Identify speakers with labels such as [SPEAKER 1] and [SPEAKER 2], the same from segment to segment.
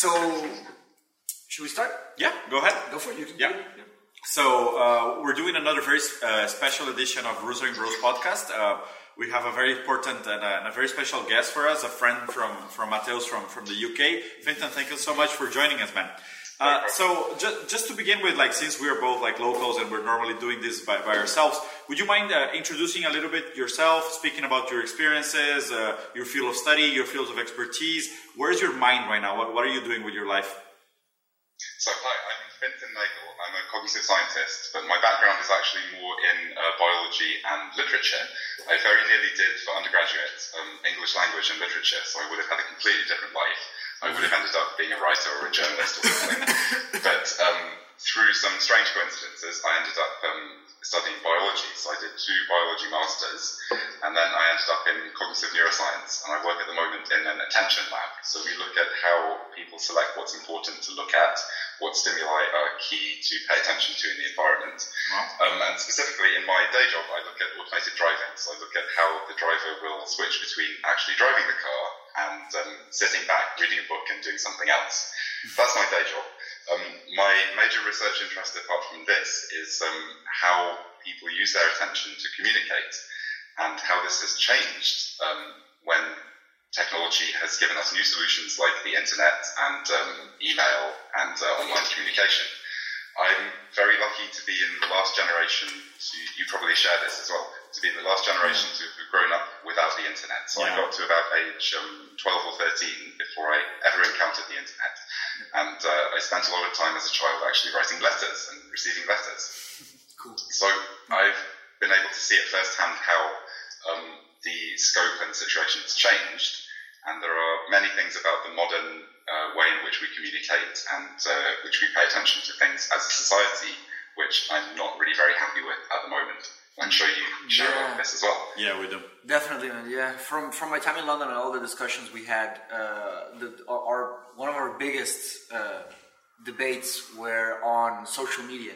[SPEAKER 1] So, should we start?
[SPEAKER 2] Yeah, go ahead.
[SPEAKER 1] Go for it. You can
[SPEAKER 2] Yeah.
[SPEAKER 1] yeah.
[SPEAKER 2] So uh, we're doing another very uh, special edition of Rooster and Bros podcast. Uh, we have a very important and a, and a very special guest for us, a friend from from Mateus from from the UK. Fintan, thank you so much for joining us, man. Uh, so ju- just to begin with, like since we are both like locals and we're normally doing this by, by ourselves, would you mind uh, introducing a little bit yourself, speaking about your experiences, uh, your field of study, your fields of expertise? Where's your mind right now? What, what are you doing with your life?
[SPEAKER 3] So hi, I'm Fintan Nagel. I'm a cognitive scientist, but my background is actually more in uh, biology and literature. I very nearly did for undergraduate um, English language and literature, so I would have had a completely different life. I would have ended up being a writer or a journalist or something. but um, through some strange coincidences, I ended up um, studying biology. So I did two biology masters, and then I ended up in cognitive neuroscience, and I work at the moment in an attention lab. So we look at how people select what's important to look at, what stimuli are key to pay attention to in the environment. Um, and specifically in my day job, I look at automated driving. So I look at how the driver will switch between actually driving the car and um, sitting back, reading a book, and doing something else. That's my day job. Um, my major research interest, apart from this, is um, how people use their attention to communicate and how this has changed um, when technology has given us new solutions like the internet and um, email and uh, online communication. I'm very lucky to be in the last generation to, you probably share this as well, to be the last generation to have grown up without the internet. So I got to about age um, 12 or 13 before I ever encountered the internet. And uh, I spent a lot of time as a child actually writing letters and receiving letters.
[SPEAKER 1] Cool.
[SPEAKER 3] So I've been able to see at first hand how um, the scope and situation has changed, and there are many things about the modern uh, way in which we communicate and uh, which we pay attention to things as a society, which I'm not really very happy with at the moment. I'm sure you share
[SPEAKER 1] Yeah.
[SPEAKER 3] this as well.
[SPEAKER 2] Yeah, we do.
[SPEAKER 1] Definitely, man. Yeah, from from my time in London and all the discussions we had, uh, the, our, our one of our biggest uh, debates were on social media.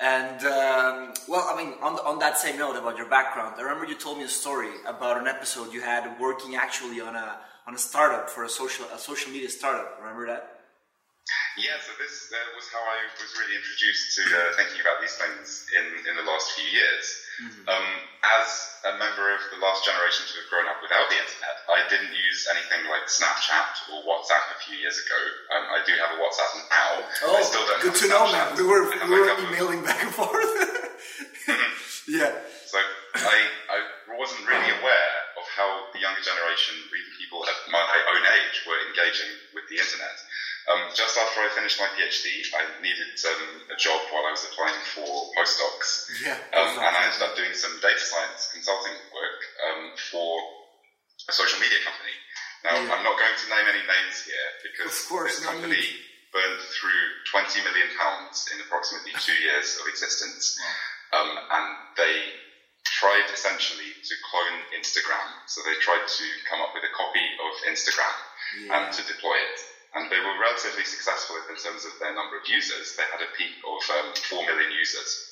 [SPEAKER 1] And um, well, I mean, on, on that same note about your background, I remember you told me a story about an episode you had working actually on a on a startup for a social a social media startup. Remember that?
[SPEAKER 3] Yeah, so this uh, was how I was really introduced to uh, thinking about these things in, in the last few years. Um, as a member of the last generation to have grown up without the internet, I didn't use anything like Snapchat or WhatsApp a few years ago. Um, I do have a WhatsApp now. I still don't
[SPEAKER 1] Oh, good to know, man. We were we were emailing back and forth. yeah.
[SPEAKER 3] So I, I wasn't really aware of how the younger generation, even people at my own age, were engaging with the internet. Um, just after I finished my PhD, I needed um, a job while I was applying for postdocs.
[SPEAKER 1] Yeah,
[SPEAKER 3] Um, and I ended up doing some data science consulting work um, for a social media company. Now,
[SPEAKER 1] Yeah.
[SPEAKER 3] I'm not going to name any names here because
[SPEAKER 1] Of course,
[SPEAKER 3] this company
[SPEAKER 1] need.
[SPEAKER 3] burned through 20 million pounds in approximately two years of existence. Um, and they tried essentially to clone Instagram. So they tried to come up with a copy of Instagram and to deploy it. And they were relatively successful in terms of their number of users. They had a peak of um, 4 million users.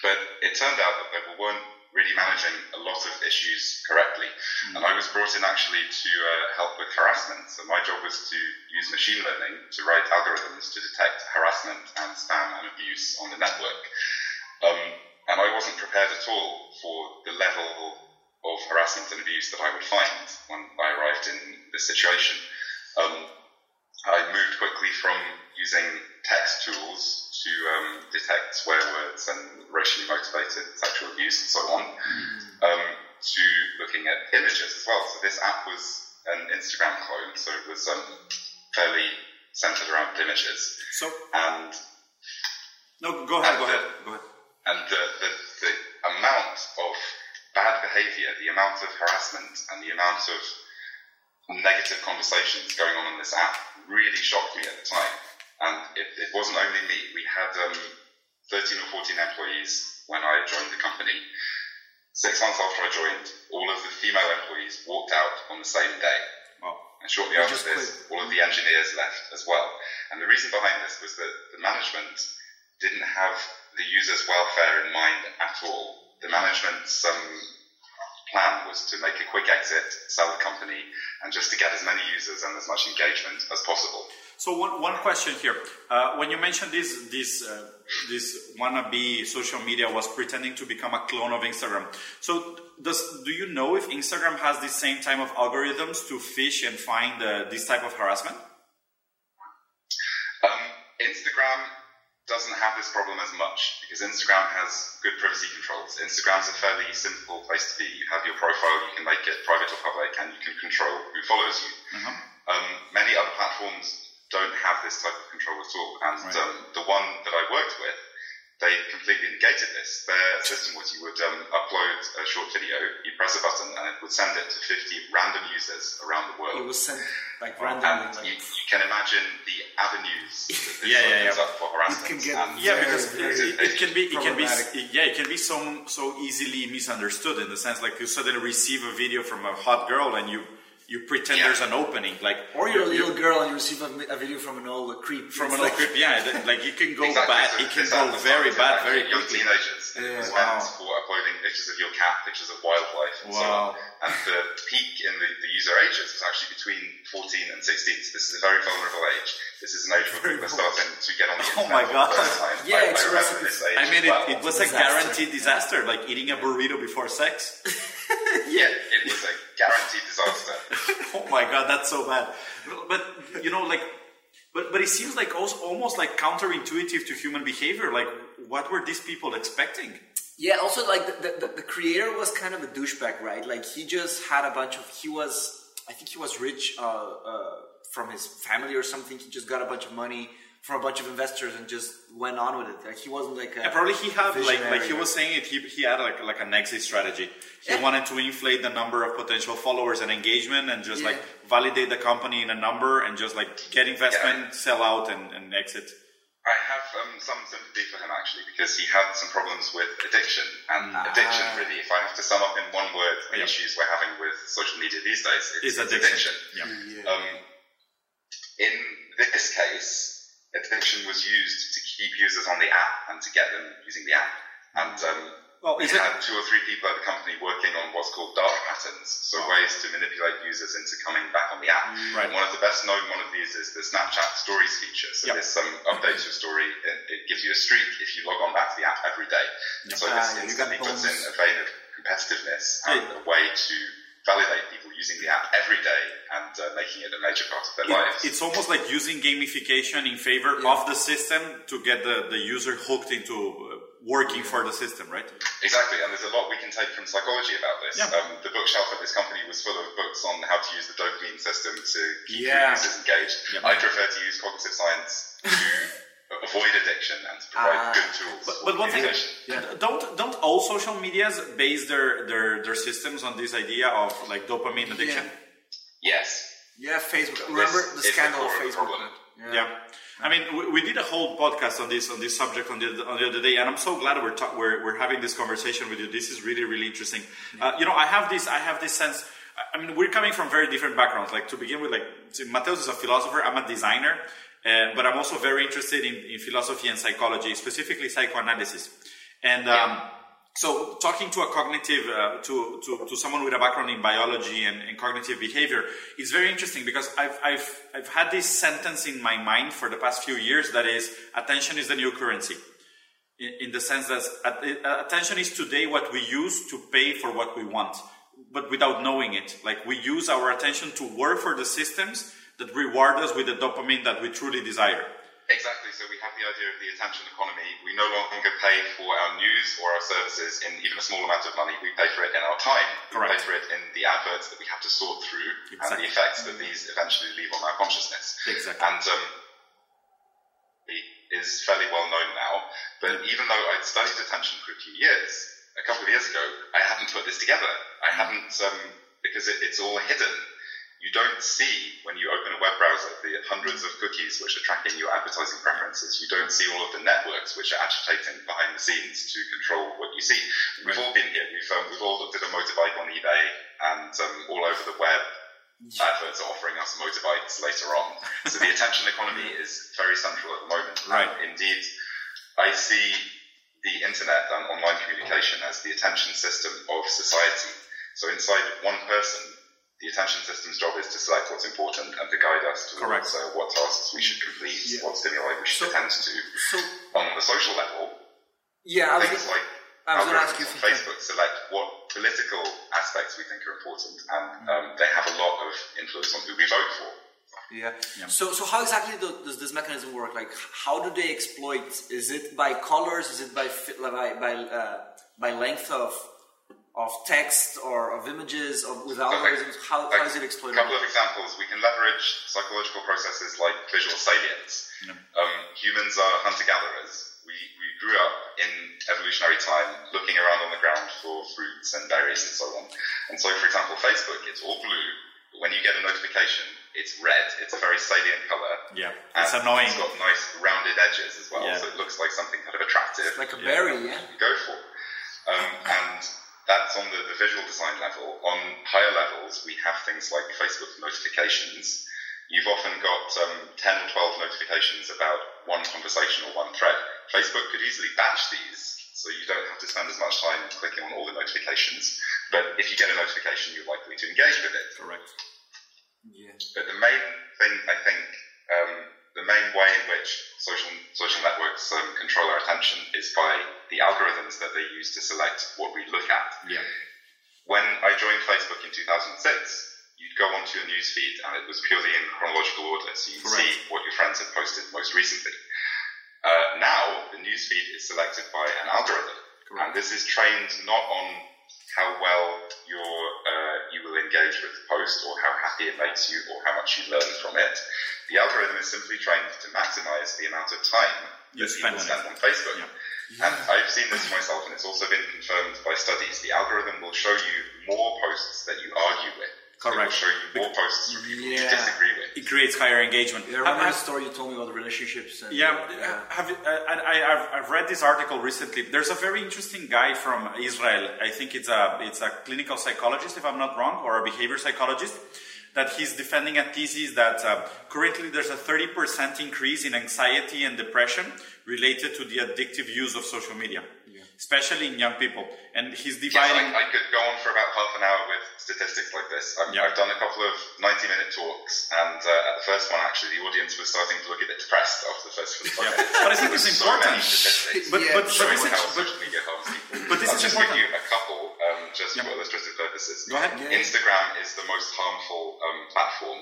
[SPEAKER 3] But it turned out that they weren't really managing a lot of issues correctly. And I was brought in actually to uh, help with harassment. So my job was to use machine learning to write algorithms to detect harassment and spam and abuse on the network. Um, and I wasn't prepared at all for the level of harassment and abuse that I would find when I arrived in this situation. Um, I moved quickly from using text tools to um, detect swear words and racially motivated sexual abuse and so on, um, to looking at images as well. So this app was an Instagram clone, so it was um, fairly centered around images.
[SPEAKER 2] So
[SPEAKER 3] And
[SPEAKER 2] no, go ahead, go ahead, go ahead.
[SPEAKER 3] and the, the, the amount of bad behavior, the amount of harassment, and the amount of negative conversations going on in this app really shocked me at the time. And it, it wasn't only me. We had um, 13 or 14 employees when I joined the company. Six months after I joined, all of the female employees walked out on the same day.
[SPEAKER 2] Wow.
[SPEAKER 3] And shortly after this, all of the engineers left as well. And the reason behind this was that the management didn't have the user's welfare in mind at all. The management's um, plan was to make a quick exit, sell the company, and just to get as many users and as much engagement as possible.
[SPEAKER 2] So one, one question here. Uh, when you mentioned this this uh, this wannabe social media was pretending to become a clone of Instagram. So does do you know if Instagram has the same type of algorithms to fish and find uh, this type of harassment?
[SPEAKER 3] Um, Instagram doesn't have this problem as much because Instagram has good privacy controls. Instagram's a fairly simple place to be. You have your profile, you can make it private or public, and you can control who follows you.
[SPEAKER 2] Uh-huh.
[SPEAKER 3] Um, many other platforms don't have this type of control at all. And
[SPEAKER 2] Right.
[SPEAKER 3] um, the one that I worked with, they completely negated this. Their system was you would um, upload a short video, you press a button, and it would send it to 50 random users around the world.
[SPEAKER 1] It was sent like randomly.
[SPEAKER 3] you,
[SPEAKER 1] Like,
[SPEAKER 3] you can imagine the avenues that this
[SPEAKER 2] Yeah, yeah,
[SPEAKER 3] opens
[SPEAKER 2] yeah.
[SPEAKER 3] up for harassment.
[SPEAKER 1] get
[SPEAKER 2] Yeah, because it, it can be it can be yeah it can be so so easily misunderstood in the sense like you suddenly receive a video from a hot girl and you you pretend
[SPEAKER 3] Yeah.
[SPEAKER 2] there's an opening like
[SPEAKER 1] or you're a little girl and you receive a, a video from an old creep.
[SPEAKER 2] from an old
[SPEAKER 1] like-
[SPEAKER 2] clip yeah that- like it can go
[SPEAKER 3] Exactly.
[SPEAKER 2] bad it can go very
[SPEAKER 3] is
[SPEAKER 2] bad
[SPEAKER 3] actually
[SPEAKER 2] very
[SPEAKER 3] young teenagers
[SPEAKER 1] Yeah.
[SPEAKER 2] Wow.
[SPEAKER 3] meant for uploading pictures of your cat, pictures of wildlife, and so
[SPEAKER 2] Wow.
[SPEAKER 3] on. And the peak in the, the user ages is actually between 14 and 16. So this is a very vulnerable age. This is an age where people are starting to get on the
[SPEAKER 2] oh
[SPEAKER 3] internet.
[SPEAKER 2] Oh internet my
[SPEAKER 3] for
[SPEAKER 2] God.
[SPEAKER 3] the first time.
[SPEAKER 1] Yeah,
[SPEAKER 3] I,
[SPEAKER 1] it's
[SPEAKER 3] I remember this age
[SPEAKER 2] I mean
[SPEAKER 3] as well.
[SPEAKER 2] it, it was a
[SPEAKER 1] Disaster.
[SPEAKER 2] guaranteed disaster like eating a burrito before sex
[SPEAKER 3] yeah, it was a guaranteed disaster.
[SPEAKER 2] oh my god that's so bad but you know like but but it seems like also almost like counterintuitive to human behavior like what were these people expecting
[SPEAKER 1] Yeah, also like the, the, the creator was kind of a douchebag, right? Like he just had a bunch of he was I think he was rich uh, uh, from his family or something. He just got a bunch of money from a bunch of investors and just went on with it. Like he wasn't like a
[SPEAKER 2] Yeah, probably he had like like he was saying it. He, he had like like an exit strategy. He
[SPEAKER 1] Yeah.
[SPEAKER 2] wanted to inflate the number of potential followers and engagement, and just
[SPEAKER 1] Yeah.
[SPEAKER 2] like validate the company in a number, and just like get investment, sell out, and, and exit.
[SPEAKER 3] I have some sympathy for him actually because he had some problems with addiction. And
[SPEAKER 2] Ah.
[SPEAKER 3] addiction, really, if I have to sum up in one word the
[SPEAKER 2] Yeah.
[SPEAKER 3] issues we're having with social media these days, it's,
[SPEAKER 2] Is
[SPEAKER 3] it's
[SPEAKER 2] addiction.
[SPEAKER 3] addiction.
[SPEAKER 2] Yeah.
[SPEAKER 3] Um, in this case, addiction was used to keep users on the app and to get them using the app. And um,
[SPEAKER 2] Well,
[SPEAKER 3] we had two or three people at the company working on what's called dark patterns, so ways to manipulate users into coming back on the app.
[SPEAKER 2] Right.
[SPEAKER 3] One of the best known one of these is the Snapchat Stories feature. So
[SPEAKER 2] Yep.
[SPEAKER 3] this um, updates your story, it, it gives you a streak if you log on back to the app every day. So
[SPEAKER 1] Ah,
[SPEAKER 3] this
[SPEAKER 1] yeah, you
[SPEAKER 3] instantly puts in a vein of competitiveness and a way to validate people using the app every day and uh, making it a major part of their
[SPEAKER 2] It-
[SPEAKER 3] lives.
[SPEAKER 2] it's almost like using gamification in favor
[SPEAKER 1] Yeah.
[SPEAKER 2] of the system to get the, the user hooked into uh, working for the system, right?
[SPEAKER 3] Exactly, and there's a lot we can take from psychology about this.
[SPEAKER 2] Yeah.
[SPEAKER 3] Um, the bookshelf at this company was full of books on how to use the dopamine system to keep
[SPEAKER 1] Yeah.
[SPEAKER 3] users engaged.
[SPEAKER 2] Yeah.
[SPEAKER 3] I prefer to use cognitive science to avoid addiction and to provide
[SPEAKER 1] Ah.
[SPEAKER 3] good tools
[SPEAKER 2] But, but one thing,
[SPEAKER 3] communication.
[SPEAKER 2] don't don't all social medias base their, their their systems on this idea of like dopamine addiction?
[SPEAKER 3] Yes.
[SPEAKER 1] yeah Facebook. Remember the
[SPEAKER 3] is the
[SPEAKER 1] scandal of Facebook?
[SPEAKER 3] problem.
[SPEAKER 2] Yeah. I mean, we, we did a whole podcast on this on this subject on the on the other day, and I'm so glad we're ta- we're, we're having this conversation with you. This is really really interesting. Uh, you know, I have this I have this sense. I- I mean, we're coming from very different backgrounds. Like to begin with, like see, Mateus is a philosopher. I'm a designer, uh, but I'm also very interested in, in philosophy and psychology, specifically psychoanalysis. And um, so, talking to a cognitive, uh, to, to, to someone with a background in biology and, and cognitive behavior is very interesting because I've, I've, I've had this sentence in my mind for the past few years that is attention is the new currency. In, in the sense that uh, attention is today what we use to pay for what we want, but without knowing it. Like we use our attention to work for the systems that reward us with the dopamine that we truly desire.
[SPEAKER 3] Exactly. So we have the idea of the attention economy. We no longer pay for our news or our services in even a small amount of money. We pay for it in our time.
[SPEAKER 2] Correct.
[SPEAKER 3] We pay for it in the adverts that we have to sort through and the effects that these eventually leave on our consciousness.
[SPEAKER 2] Exactly.
[SPEAKER 3] And um, it is fairly well known now. But even though I'd studied attention for a few years, a couple of years ago, I hadn't put this together. I hadn't, um, because it, it's all hidden. You don't see when you open a web browser the hundreds of cookies which are tracking your advertising preferences. You don't see all of the networks which are agitating behind the scenes to control what you see. We've all been here. We've, um, we've all looked at a motorbike on eBay and um, all over the web adverts are offering us motorbikes later on. So the attention economy is very central at the moment.
[SPEAKER 2] Right.
[SPEAKER 3] And indeed, I see the internet and online communication as the attention system of society. So inside one person, the attention system's job is to select what's important and to guide us towards uh, what tasks we should complete, yeah. what stimuli we should so, attend to. So, on the social level,
[SPEAKER 1] yeah,
[SPEAKER 3] things like I was going to ask you on Facebook select what political aspects we think are important, and um, they have a lot of influence on who we vote for.
[SPEAKER 1] Yeah. yeah. So, so how exactly do, does this mechanism work? Like, how do they exploit? Is it by colors? Is it by by by, uh, by length of of text or of images of, with algorithms? How, how is it exploited?
[SPEAKER 3] A couple of examples. We can leverage psychological processes like visual salience. Yeah. Um, humans are hunter-gatherers. We, we grew up in evolutionary time looking around on the ground for fruits and berries and so on. And so, for example, Facebook, it's all blue. But when you get a notification, it's red. It's a very salient color.
[SPEAKER 2] Yeah, it's annoying.
[SPEAKER 3] It's got nice rounded edges as well, yeah. so it looks like something kind of attractive.
[SPEAKER 1] It's like a berry, yeah.
[SPEAKER 3] Go for. Um, and that's on the, the visual design level. On higher levels, we have things like Facebook notifications. You've often got um, 10 or 12 notifications about one conversation or one thread. Facebook could easily batch these, so you don't have to spend as much time clicking on all the notifications. But if you get a notification, you're likely to engage with it.
[SPEAKER 2] Correct.
[SPEAKER 3] Yeah. But the main thing, I think, um, the main way in which social social networks um, control our attention is by the algorithms that they use to select what we look at.
[SPEAKER 2] Yeah.
[SPEAKER 3] When I joined Facebook in 2006, you'd go onto a news feed and it was purely in chronological order, so you'd Correct. see what your friends had posted most recently. Uh, now, the news feed is selected by an algorithm, Correct. and this is trained not on how well your uh, you will engage with the post or how happy it makes you or how much you learn from it. The algorithm is simply trained to maximize the amount of time that people spend on Facebook. Yeah. Yeah. And I've seen this myself, and it's also been confirmed by studies. The algorithm will show you more posts that you argue with Correct. It show you more posts from people yeah. you disagree with.
[SPEAKER 2] It creates higher engagement.
[SPEAKER 1] Yeah, I remember the story you told me about the relationships.
[SPEAKER 2] And, yeah, uh, have uh, I, have I've read this article recently. There's a very interesting guy from Israel. I think it's a it's a clinical psychologist, if I'm not wrong, or a behavior psychologist. That he's defending a thesis that uh, currently there's a 30% increase in anxiety and depression related to the addictive use of social media especially in young people. And he's dividing.
[SPEAKER 3] Yes, I, I, could go on for about half an hour with statistics like this. I've, yeah. I've done a couple of 90 minute talks, and uh, at the first one, actually, the audience was starting to look a bit depressed after the first 45 yeah. minutes.
[SPEAKER 2] But I think it's important.
[SPEAKER 3] So but, yeah. but, but, this is, but, media harms people. But this I'll is just important. give you a couple, um, just yeah. for illustrative purposes.
[SPEAKER 2] Go ahead.
[SPEAKER 3] Instagram is the most harmful um, platform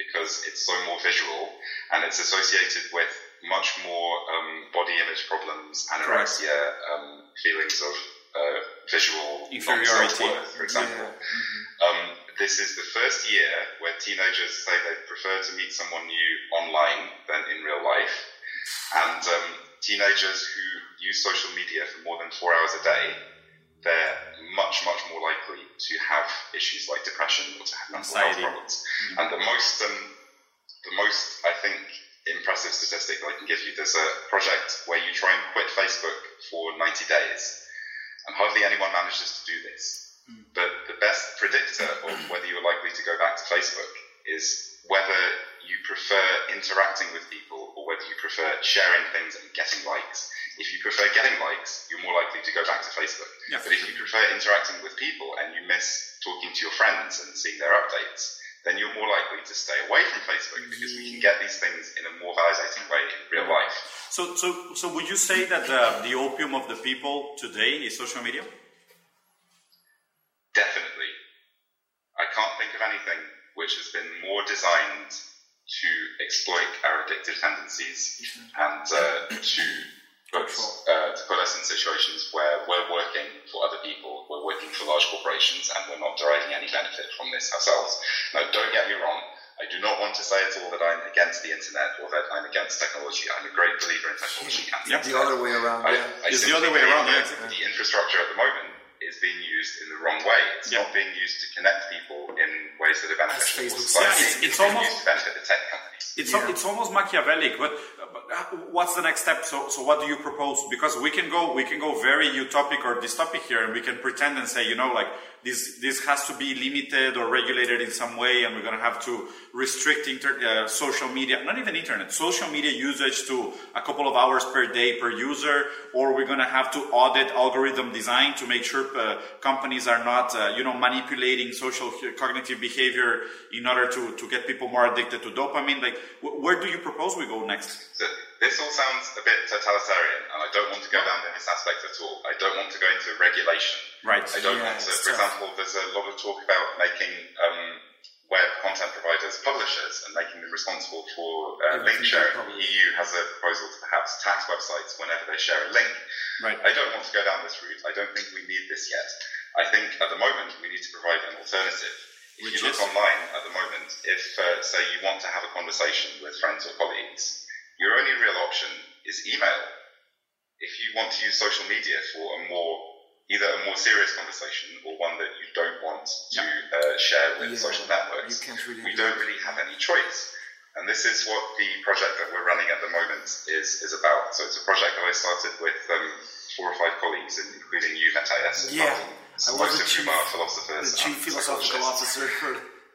[SPEAKER 3] because it's so more visual and it's associated with much more um, body image problems, anorexia, um, feelings of uh, visual inferiority, for example. Yeah. Mm-hmm. Um, this is the first year where teenagers say they prefer to meet someone new online than in real life, and um, teenagers who use social media for more than four hours a day, they're much, much more likely to have issues like depression or to have mental health problems. Mm-hmm. And the most, um, the most, I think, impressive statistic that I can give you. There's a project where you try and quit Facebook for 90 days, and hardly anyone manages to do this. Mm. But the best predictor of whether you're likely to go back to Facebook is whether you prefer interacting with people or whether you prefer sharing things and getting likes. If you prefer getting likes, you're more likely to go back to Facebook. Yeah. But if you prefer interacting with people and you miss talking to your friends and seeing their updates, then you're more likely to stay away from Facebook because we can get these things in a more validating way in real life.
[SPEAKER 2] So, so, so would you say that the, the opium of the people today is social media?
[SPEAKER 3] Definitely. I can't think of anything which has been more designed to exploit our addictive tendencies and uh, to but uh, to put us in situations where we're working for other people, we're working for large corporations, and we're not deriving any benefit from this ourselves. Now, don't get me wrong. I do not want to say at all that I'm against the internet or that I'm against technology. I'm a great believer in technology. And
[SPEAKER 1] yep. the other way around. I,
[SPEAKER 2] yeah. I it's the other way around. Yeah.
[SPEAKER 3] The infrastructure at the moment is being used in the wrong way. It's yeah. not being used to connect people in ways that are beneficial.
[SPEAKER 2] Yeah, it's, it's almost
[SPEAKER 3] used to benefit the tech companies.
[SPEAKER 2] It's, yeah. it's almost Machiavellic, but uh, what's the next step? So, so what do you propose? Because we can go, we can go very utopic or dystopic here, and we can pretend and say, you know, like this, this has to be limited or regulated in some way, and we're going to have to restrict inter- uh, social media, not even internet, social media usage to a couple of hours per day per user, or we're going to have to audit algorithm design to make sure uh, companies are not, uh, you know, manipulating social cognitive behavior in order to, to get people more addicted to dopamine. Like, where do you propose we go next?
[SPEAKER 3] This all sounds a bit totalitarian, and I don't want to go down this aspect at all. I don't want to go into regulation.
[SPEAKER 2] Right.
[SPEAKER 3] I don't want to, for example, there's a lot of talk about making um, web content providers publishers and making them responsible for uh, link sharing. The EU has a proposal to perhaps tax websites whenever they share a link.
[SPEAKER 2] Right.
[SPEAKER 3] I don't want to go down this route. I don't think we need this yet. I think at the moment we need to provide an alternative. If
[SPEAKER 2] Which
[SPEAKER 3] you look
[SPEAKER 2] is?
[SPEAKER 3] online at the moment, if uh, say you want to have a conversation with friends or colleagues, your only real option is email. If you want to use social media for a more either a more serious conversation or one that you don't want to uh, share with
[SPEAKER 1] Yeah,
[SPEAKER 3] social networks,
[SPEAKER 1] really
[SPEAKER 3] we
[SPEAKER 1] do
[SPEAKER 3] don't really have any choice. And this is what the project that we're running at the moment is, is about. So it's a project that I started with um, four or five colleagues, including you, Matthias.
[SPEAKER 1] Yeah, I was
[SPEAKER 3] most
[SPEAKER 1] the
[SPEAKER 3] of
[SPEAKER 1] chief,
[SPEAKER 3] whom are philosophers.
[SPEAKER 1] the chief
[SPEAKER 3] and
[SPEAKER 1] philosophical officer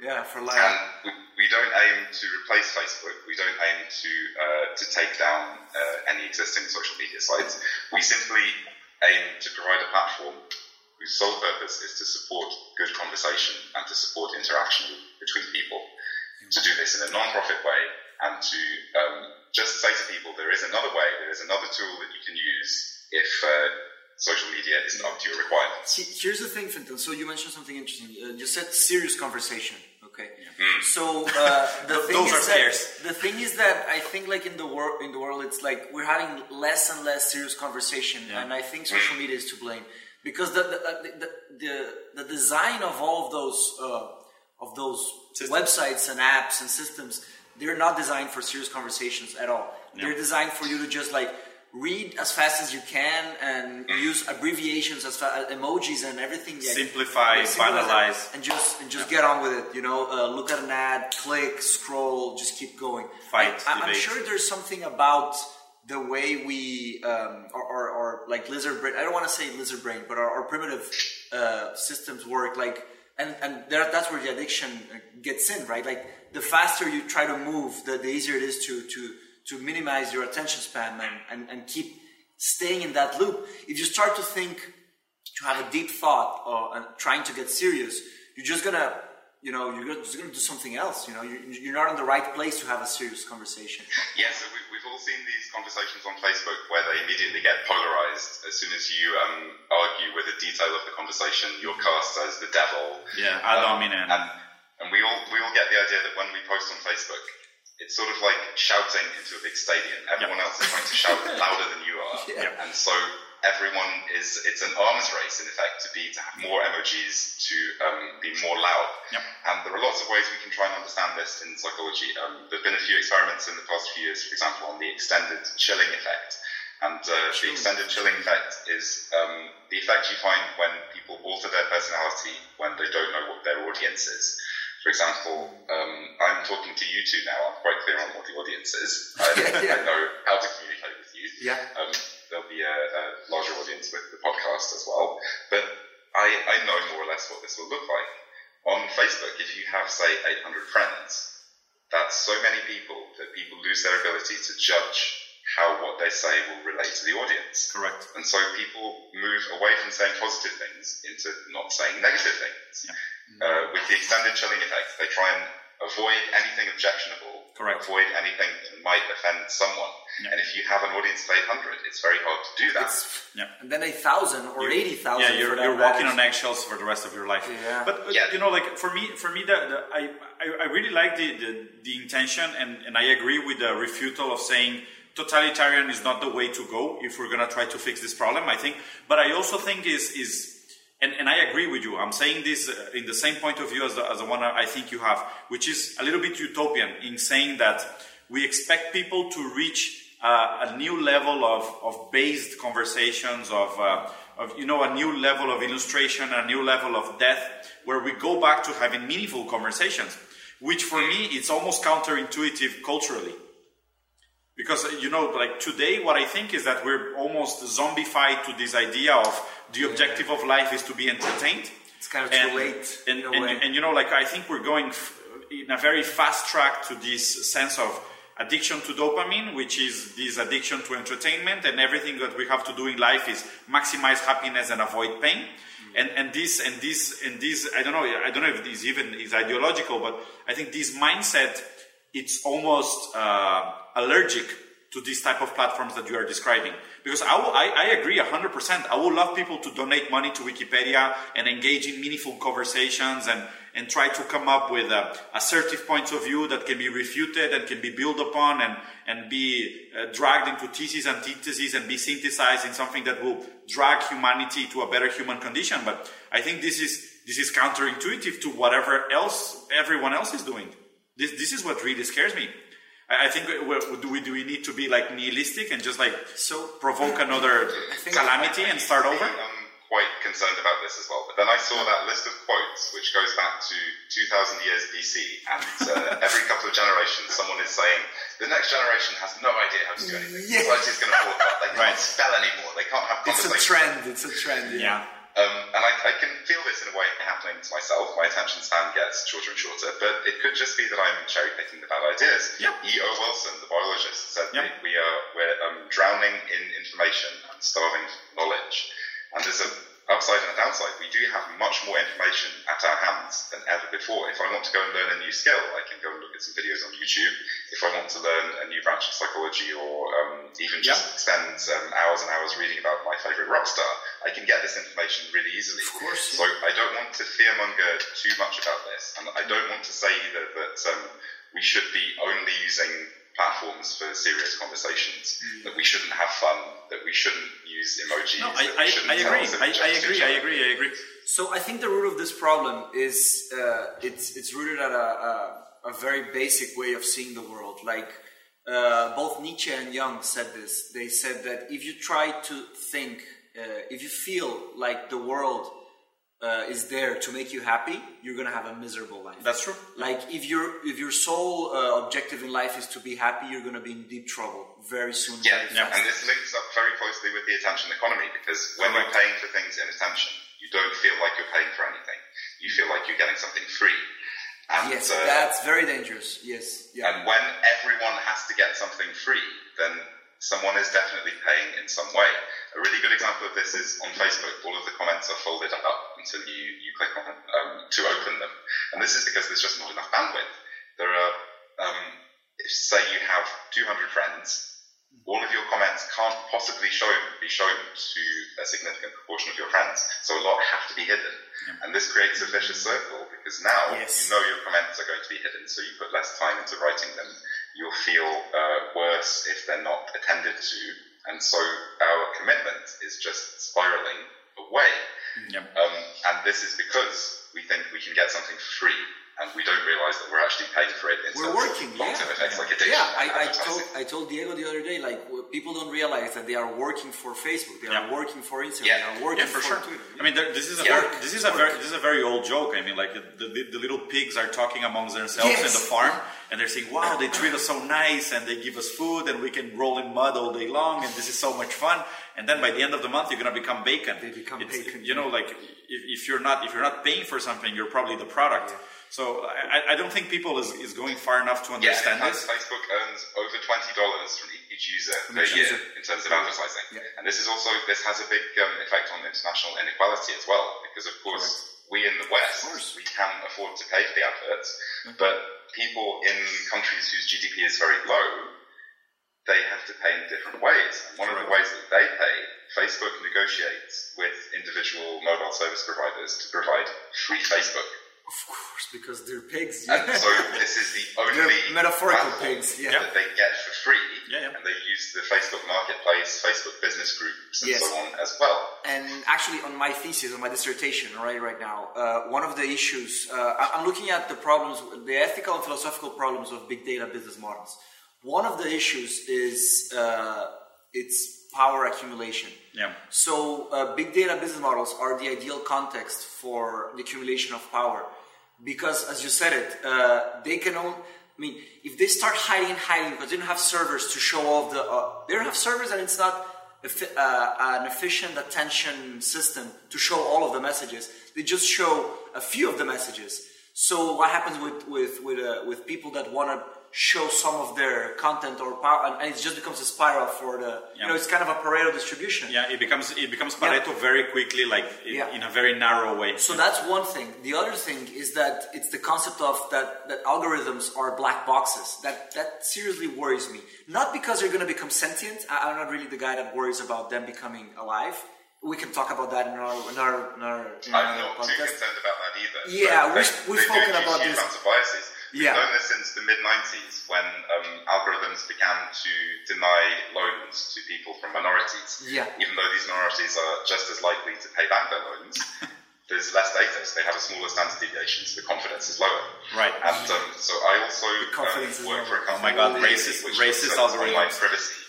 [SPEAKER 1] yeah for life.
[SPEAKER 3] And we, we don't aim to replace Facebook. We don't aim to uh, to take down uh, any existing social media sites. We simply aim to provide a platform whose sole purpose is to support good conversation and to support interaction between people. To do this in a non-profit way and to um, just say to people there is another way, there is another tool that you can use if uh, social media isn't up to your requirements.
[SPEAKER 1] See, here's the thing, Fintan. So you mentioned something interesting. Uh, you said serious conversation. Okay. So uh, the thing
[SPEAKER 2] Those
[SPEAKER 1] is
[SPEAKER 2] are
[SPEAKER 1] that
[SPEAKER 2] scarce.
[SPEAKER 1] the thing is that I think like in the world in the world it's like we're having less and less serious conversation,
[SPEAKER 2] Yeah.
[SPEAKER 1] and I think social media is to blame because the the the, the, the design of all of those uh, of those
[SPEAKER 2] Systems.
[SPEAKER 1] websites and apps and systems they're not designed for serious conversations at all. They're designed for you to just like read as fast as you can and use abbreviations as fa- emojis and everything. like-
[SPEAKER 2] Simplify, banalize.
[SPEAKER 1] and just and just get on with it. You know, uh, look at an ad, click, scroll, just keep going.
[SPEAKER 2] Fight,
[SPEAKER 1] I, I'm sure there's something about the way we um, or, or, or like lizard brain. I don't want to say lizard brain, but our, our primitive uh, systems work. Like and and there, that's where the addiction uh, gets in, right? Like the faster you try to move, the, the easier it is to to to minimize your attention span and, and, and keep staying in that loop. If you start to think to have a deep thought or and trying to get serious, you're just gonna, you know, you're gonna- just gonna do something else. You know, you're, you're not in the right place to have a serious conversation.
[SPEAKER 3] Yeah, so we, we've all seen these conversations on Facebook where they immediately get polarized. As soon as you um, argue with a detail of the conversation, you're cast as the devil.
[SPEAKER 2] Yeah, ad hominem.
[SPEAKER 3] And, and we all we all get the idea that when we post on Facebook, it's sort of like shouting into a big stadium. Everyone else is trying to shout louder than you are, and so everyone is it's an arms race in effect to be to have more emojis to um, be more loud.
[SPEAKER 2] Yep.
[SPEAKER 3] And there are lots of ways we can try and understand this in psychology. Um, there've been a few experiments in the past few years, for example, on the extended chilling effect. And uh, the extended chilling effect is um, the effect you find when people alter their personality when they don't know what their audience is. For example, um, I'm talking to you two now. I'm quite clear on what the audience is. I,
[SPEAKER 1] Yeah.
[SPEAKER 3] I know how to communicate with you.
[SPEAKER 1] Yeah.
[SPEAKER 3] Um, there'll be a, a larger audience with the podcast as well. But I, I know more or less what this will look like. On Facebook, if you have, say, 800 friends, that's so many people that people lose their ability to judge how what they say will relate to the audience.
[SPEAKER 2] Correct.
[SPEAKER 3] And so people move away from saying positive things into not saying negative things. Uh, with the extended chilling effect, they try and avoid anything objectionable,
[SPEAKER 2] Correct.
[SPEAKER 3] avoid anything that might offend someone.
[SPEAKER 2] Yeah.
[SPEAKER 3] And if you have an audience of 800, it's very hard to do that.
[SPEAKER 2] Yeah.
[SPEAKER 1] And then a thousand or eighty thousand.
[SPEAKER 2] Yeah, you're, you're walking on eggshells for the rest of your life.
[SPEAKER 1] Yeah.
[SPEAKER 2] But uh,
[SPEAKER 3] Yeah.
[SPEAKER 2] you know, like for me, for me, the, the, I, I I really like the, the, the intention, and, and I agree with the refutal of saying totalitarian is not the way to go if we're gonna try to fix this problem. I think, but I also think is is. And, and I agree with you. I'm saying this uh, in the same point of view as the, as the one I think you have, which is a little bit utopian in saying that we expect people to reach uh, a new level of, of based conversations, of, uh, of, you know, a new level of illustration, a new level of depth, where we go back to having meaningful conversations, which for me, it's almost counterintuitive culturally. Because uh, you know like today what i think is that we're almost zombified to this idea of the objective of life is to be entertained
[SPEAKER 1] It's kind of
[SPEAKER 2] and,
[SPEAKER 1] too late.
[SPEAKER 2] and,
[SPEAKER 1] in a
[SPEAKER 2] and,
[SPEAKER 1] way.
[SPEAKER 2] and, you know like i think we're going f- in a very fast track to this sense of addiction to dopamine which is this addiction to entertainment and everything that we have to do in life is maximize happiness and avoid pain and and this and this and this i don't know i don't know if this even is ideological but i think this mindset it's almost uh, allergic to this type of platforms that you are describing. Because I, I, I agree 100%. I would love people to donate money to Wikipedia and engage in meaningful conversations and, and try to come up with uh, assertive points of view that can be refuted and can be built upon and, and be uh, dragged into theses, and antitheses, and be synthesized in something that will drag humanity to a better human condition. But I think this is, this is counterintuitive to whatever else everyone else is doing. This, this is what really scares me. I, I think we, do we do we need to be like nihilistic and just like
[SPEAKER 1] So-
[SPEAKER 2] provoke another calamity and start over?
[SPEAKER 3] I'm quite concerned about this as well. But then I saw that list of quotes, which goes back to 2,000 years BC, and uh, every couple of generations, someone is saying the next generation has no idea how to do anything.
[SPEAKER 1] Yeah.
[SPEAKER 3] Society is going to fall apart. They can't
[SPEAKER 2] Right.
[SPEAKER 3] spell anymore. They can't have
[SPEAKER 1] it's a trend. It's a trend.
[SPEAKER 2] Yeah.
[SPEAKER 3] Um, and I, I can feel this in a way happening to myself. My attention span gets shorter and shorter, but it could just be that I'm cherry picking the bad ideas.
[SPEAKER 2] Yep.
[SPEAKER 3] E.O. Wilson, the biologist, said
[SPEAKER 2] Yep.
[SPEAKER 3] that we are we're um, drowning in information and starving knowledge. And there's a upside and a downside. We do have much more information at our hands than ever before. If I want to go and learn a new skill, I can go and look at some videos on YouTube. If I want to learn a new branch of psychology or um, even just spend um, hours and hours reading about my favorite rock star, I can get this information really easily.
[SPEAKER 1] Of course,
[SPEAKER 3] So I don't want to fearmonger too much about this, and I don't want to say either that um, we should be only using platforms for serious conversations, that we shouldn't have fun, that we shouldn't use emojis.
[SPEAKER 2] No, I, I, I agree. I, I agree. I agree. I agree.
[SPEAKER 1] So I think the root of this problem is uh, it's it's rooted at a, a, a very basic way of seeing the world. Like uh, both Nietzsche and Jung said this. They said that if you try to think, uh, if you feel like the world uh, is there to make you happy, you're gonna have a miserable life.
[SPEAKER 2] That's true.
[SPEAKER 1] Like if your if your sole uh, objective in life is to be happy, you're gonna be in deep trouble very soon.
[SPEAKER 3] Yeah,
[SPEAKER 1] very
[SPEAKER 2] Yeah.
[SPEAKER 3] and this links up very closely with the attention economy because when we're paying for things in attention, you don't feel like you're paying for anything. You feel like you're getting something free. And,
[SPEAKER 1] Yes,
[SPEAKER 3] uh,
[SPEAKER 1] that's very dangerous. Yes, yeah.
[SPEAKER 3] And when everyone has to get something free, then someone is definitely paying in some way. A really good example of this is on Facebook. All of the comments are folded up until you, you click on um, to open them. And this is because there's just not enough bandwidth. There are, um, if, say you have 200 friends, all of your comments can't possibly show, be shown to a significant proportion of your friends. So a lot have to be hidden. And this creates a vicious circle because now
[SPEAKER 1] Yes.
[SPEAKER 3] you know your comments are going to be hidden, so you put less time into writing them. You'll feel uh, worse if they're not attended to. And so our commitment is just spiraling away.
[SPEAKER 2] Yeah.
[SPEAKER 3] Um, and this is because we think we can get something free. And we don't realize that we're actually paying for it in
[SPEAKER 1] We're working,
[SPEAKER 3] of long-term
[SPEAKER 1] yeah.
[SPEAKER 3] effects like addiction.
[SPEAKER 1] Yeah, I, I told I told Diego the other day, like people don't realize that they are working for Facebook, they are
[SPEAKER 2] Yeah.
[SPEAKER 1] working for Instagram,
[SPEAKER 3] Yeah.
[SPEAKER 1] they are working
[SPEAKER 2] Yeah, for
[SPEAKER 1] for
[SPEAKER 2] sure.
[SPEAKER 1] Twitter.
[SPEAKER 2] I mean, there, this is a
[SPEAKER 3] Yeah.
[SPEAKER 2] very, this is a very this is a very old joke. I mean, like the, the, the little pigs are talking amongst themselves in the farm, and they're saying, "Wow, they treat us so nice, and they give us food, and we can roll in mud all day long, and this is so much fun." And then by the end of the month, you're gonna become bacon.
[SPEAKER 1] They become
[SPEAKER 2] It's-
[SPEAKER 1] bacon,
[SPEAKER 2] You know, like if, if you're not if you're not paying for something, you're probably the product. So I, I don't think people is, is going far enough to understand
[SPEAKER 3] fact,
[SPEAKER 2] this.
[SPEAKER 3] Facebook earns over twenty dollars from each user per
[SPEAKER 1] each
[SPEAKER 3] year
[SPEAKER 1] user.
[SPEAKER 3] in terms of advertising,
[SPEAKER 1] Yeah.
[SPEAKER 3] and this is also this has a big um, effect on international inequality as well, because of course we in the West we can afford to pay for the adverts, but people in countries whose GDP is very low, they have to pay in different ways. And one of the ways that they pay, Facebook negotiates with individual mobile service providers to provide free Facebook.
[SPEAKER 1] Of course, because they're pigs.
[SPEAKER 3] And so this is the only
[SPEAKER 1] metaphorical pigs, yeah.
[SPEAKER 3] that they get for free.
[SPEAKER 2] Yeah, yeah.
[SPEAKER 3] And they use the Facebook Marketplace, Facebook business groups, and
[SPEAKER 1] Yes.
[SPEAKER 3] so on as well.
[SPEAKER 1] And actually, on my thesis, on my dissertation, right, right now, uh, one of the issues uh, I'm looking at the problems, the ethical and philosophical problems of big data business models. One of the issues is uh, its power accumulation.
[SPEAKER 2] Yeah.
[SPEAKER 1] So, uh, big data business models are the ideal context for the accumulation of power because, as you said it, uh, they can own. I mean, if they start hiding and hiding because they don't have servers to show all the, uh, they don't have servers and it's not uh, an efficient attention system to show all of the messages. They just show a few of the messages. So what happens with with with uh, with people that want to show some of their content or power, and it just becomes a spiral for the yeah. you know it's kind of a Pareto distribution.
[SPEAKER 2] Yeah, it becomes it becomes Pareto yeah. very quickly, like yeah. in a very narrow way.
[SPEAKER 1] So that's one thing. The other thing is that it's the concept of that that algorithms are black boxes. That that seriously worries me. Not because they're going to become sentient. I'm not really the guy that worries about them becoming alive we can talk about that in our in our, in our, in
[SPEAKER 3] I'm not podcast. too concerned about that either.
[SPEAKER 1] Yeah, we've, we've spoken about this.
[SPEAKER 3] We've known this since the mid 90s when um, algorithms began to deny loans to people from minorities.
[SPEAKER 1] Yeah.
[SPEAKER 3] Even though these minorities are just as likely to pay back their loans, there's less data, so they have a smaller standard deviation, so the confidence is lower.
[SPEAKER 2] Right.
[SPEAKER 3] And um, so I also um, work for a company
[SPEAKER 2] oh my God, racist,
[SPEAKER 3] which
[SPEAKER 2] racist algorithms.
[SPEAKER 3] online privacy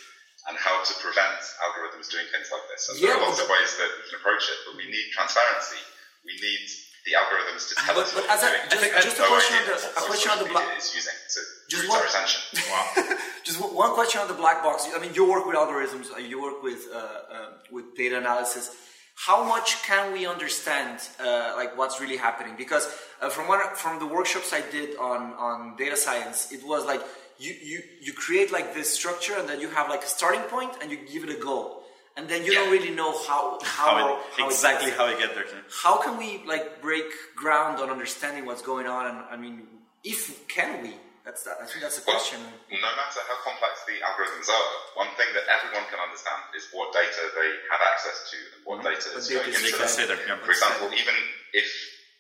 [SPEAKER 3] and how to prevent algorithms doing things like this. And yeah, there are lots of ways that we can approach it, but we need transparency. We need the algorithms to tell
[SPEAKER 1] but,
[SPEAKER 3] us
[SPEAKER 1] but what as a, just, just a question on the, a question on the black
[SPEAKER 3] is using to
[SPEAKER 1] just
[SPEAKER 3] one, our attention.
[SPEAKER 1] Wow. just one question on the black box. I mean, you work with algorithms, uh, you work with uh, uh, with data analysis. How much can we understand, uh, like what's really happening? Because uh, from one from the workshops I did on on data science, it was like you you you create like this structure, and then you have like a starting point, and you give it a goal and then you yeah. don't really know how how,
[SPEAKER 2] how, it, how exactly how it get there.
[SPEAKER 1] How can we like break ground on understanding what's going on? And I mean, if can we? That's that. I think that's the question.
[SPEAKER 3] No matter how complex the algorithms are, one thing that everyone can understand is what data they have access to and what mm-hmm. data is going into them. Yeah. For example, even if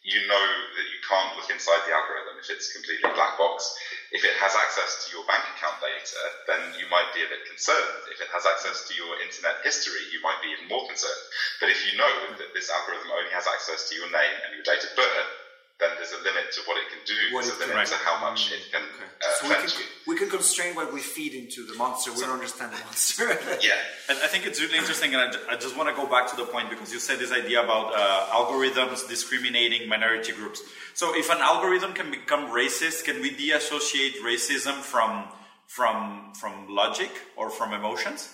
[SPEAKER 3] you know that you can't look inside the algorithm if it's completely black box. If it has access to your bank account data, then you might be a bit concerned. If it has access to your internet history, you might be even more concerned. But if you know that this algorithm only has access to your name and your date of birth, then there's a limit to what it can do. What there's a limit right. to how much it can okay. uh, so
[SPEAKER 1] we can, you. We can constrain what we feed into the monster. We don't understand the monster.
[SPEAKER 3] yeah.
[SPEAKER 2] And I think it's really interesting, and I, I, just want to go back to the point because you said this idea about uh, algorithms discriminating minority groups. So if an algorithm can become racist, can we deassociate racism from from from logic or from emotions?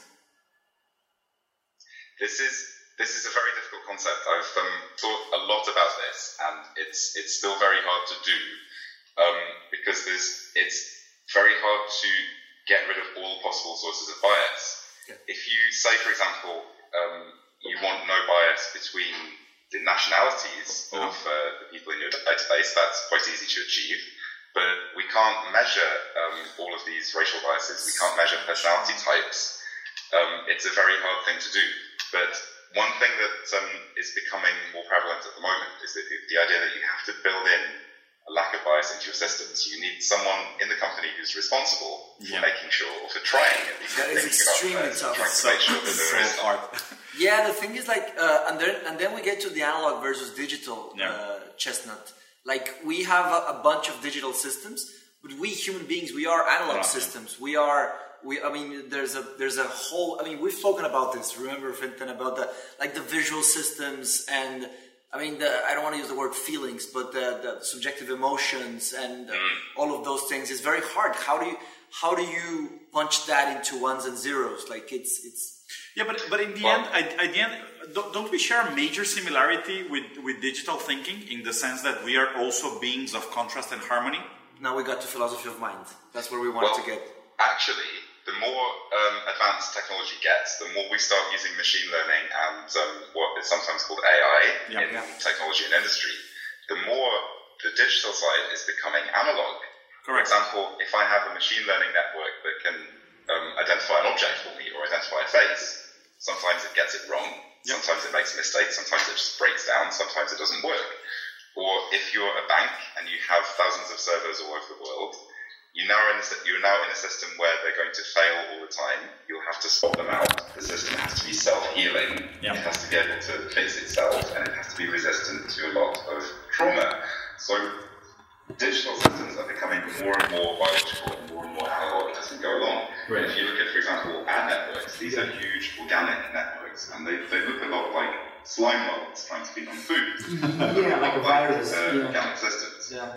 [SPEAKER 3] This is this is a very difficult concept. I've um, thought a lot about this, and it's it's still very hard to do um, because there's it's very hard to get rid of all possible sources of bias. Yeah. If you say, for example, um, you want no bias between the nationalities uh-huh. of uh, the people in your database, that's quite easy to achieve. But we can't measure um, all of these racial biases. We can't measure personality types. Um, it's a very hard thing to do. But one thing that um, is becoming more prevalent at the moment is that the idea that you have to build in a lack of bias into your systems. You need someone in the company who's responsible for making sure, or for trying at least,
[SPEAKER 1] that is extremely
[SPEAKER 3] tough. Trying to make sure that there is
[SPEAKER 1] hard. yeah, the thing is like, uh, and then and then we get to the analog versus digital yeah. uh, chestnut. Like we have a, a, bunch of digital systems, but we human beings, we are analog systems. We are we i mean there's a there's a whole i mean we've spoken about this remember fintan about the like the visual systems and i mean the, i don't want to use the word feelings but the, the subjective emotions and uh, all of those things is very hard how do you how do you punch that into ones and zeros like it's it's
[SPEAKER 2] yeah, but but in the well, end, at, at the end, don't, don't we share a major similarity with with digital thinking in the sense that we are also beings of contrast and harmony?
[SPEAKER 1] Now we got to philosophy of mind. That's where we wanted well, to get.
[SPEAKER 3] Actually, the more um, advanced technology gets, the more we start using machine learning and um, what is sometimes called AI in yeah. technology and industry, the more the digital side is becoming analog.
[SPEAKER 2] Correct.
[SPEAKER 3] For example, if I have a machine learning network that can um, identify an object for me or identify a face, sometimes it gets it wrong, yep. sometimes it makes a mistake, sometimes it just breaks down, sometimes it doesn't work. Or if you're a bank and you have thousands of servers all over the world, you now in a, you're now in a system where they're going to fail all the time. You'll have to swap them out. The system has to be self-healing. Yep. It has to be able to fix itself, and it has to be resistant to a lot of trauma. So digital systems are becoming more and more biological and more and more analog as we go along. Right. If you look at, for example, ad networks, these are huge organic networks, and they, they look a lot like slime molds trying to feed on food.
[SPEAKER 1] yeah, like a virus.
[SPEAKER 3] Like, uh,
[SPEAKER 1] yeah.
[SPEAKER 3] Organic systems.
[SPEAKER 1] Yeah.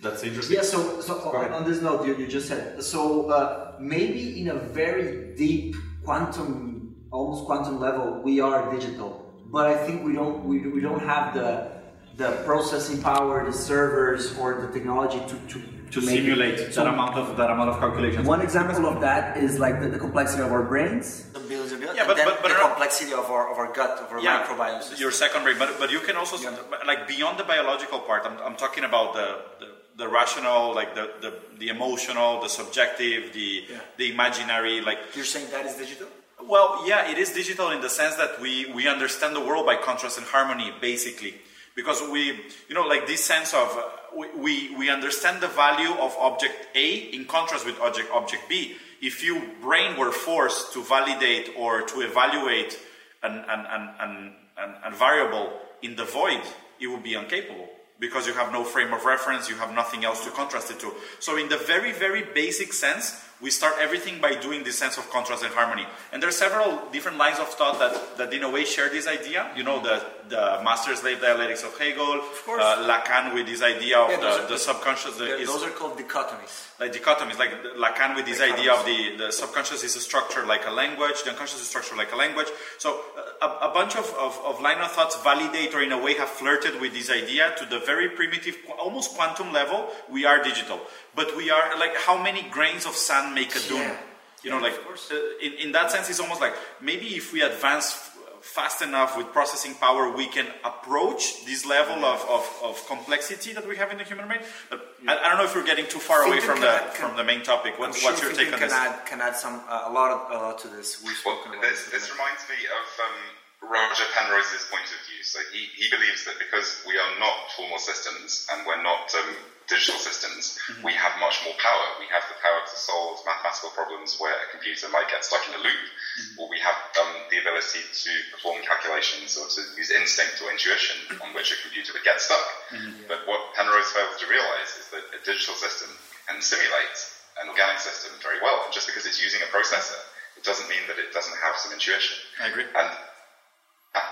[SPEAKER 2] That's interesting.
[SPEAKER 1] Yeah. So, so on, on, this note, you, you just said so. Uh, maybe in a very deep quantum, almost quantum level, we are digital, but I think we don't we, we don't have the the processing power, the servers, or the technology to to,
[SPEAKER 2] to simulate that so amount of that amount of calculations.
[SPEAKER 1] One example of that is like the, the complexity of our brains. The bills of yeah, but, but, but, the complexity of our of our gut, of our yeah, microbiome system.
[SPEAKER 2] Your second brain, but but you can also yeah. like beyond the biological part. I'm, I'm talking about the, the the rational, like the, the, the emotional, the subjective, the yeah. the imaginary, like
[SPEAKER 1] you're saying that is digital.
[SPEAKER 2] Well, yeah, it is digital in the sense that we we understand the world by contrast and harmony, basically, because we you know like this sense of uh, we, we we understand the value of object A in contrast with object object B. If your brain were forced to validate or to evaluate an an, an, an, an, an variable in the void, it would be incapable because you have no frame of reference, you have nothing else to contrast it to. So, in the very, very basic sense, we start everything by doing this sense of contrast and harmony. And there are several different lines of thought that, that in a way share this idea. You know, the, the master slave dialectics of Hegel, of course. Uh, Lacan with this idea of yeah, the, are, the subconscious.
[SPEAKER 1] The, is, those are called dichotomies.
[SPEAKER 2] Like dichotomies, like Lacan with this idea of the, the subconscious is a structure like a language, the unconscious is a structure like a language. So a, a bunch of, of, of line of thoughts validate or in a way have flirted with this idea to the very primitive, almost quantum level, we are digital. But we are like how many grains of sand make a dune? Yeah. You know, like uh, in, in that sense, it's almost like maybe if we advance fast enough with processing power, we can approach this level yeah. of, of, of, complexity that we have in the human brain. But yeah. I, I, don't know if we're getting too far away from the can, from the main topic. What, what's your take on
[SPEAKER 1] can
[SPEAKER 2] this?
[SPEAKER 1] Add, can add some uh, a lot of, a lot to this.
[SPEAKER 3] We've spoken well, this, this reminds me of um, Roger Penrose's point of view. So he, he believes that because we are not formal systems and we're not um, digital systems, mm-hmm. we have much more power. We have the power to solve mathematical problems where a computer might get stuck in a loop, mm-hmm. or we have um, the ability to perform calculations or to use instinct or intuition on which a computer would get stuck. Mm-hmm. But what Penrose fails to realize is that a digital system can simulate an organic system very well. And just because it's using a processor, it doesn't mean that it doesn't have some intuition.
[SPEAKER 2] I agree.
[SPEAKER 3] And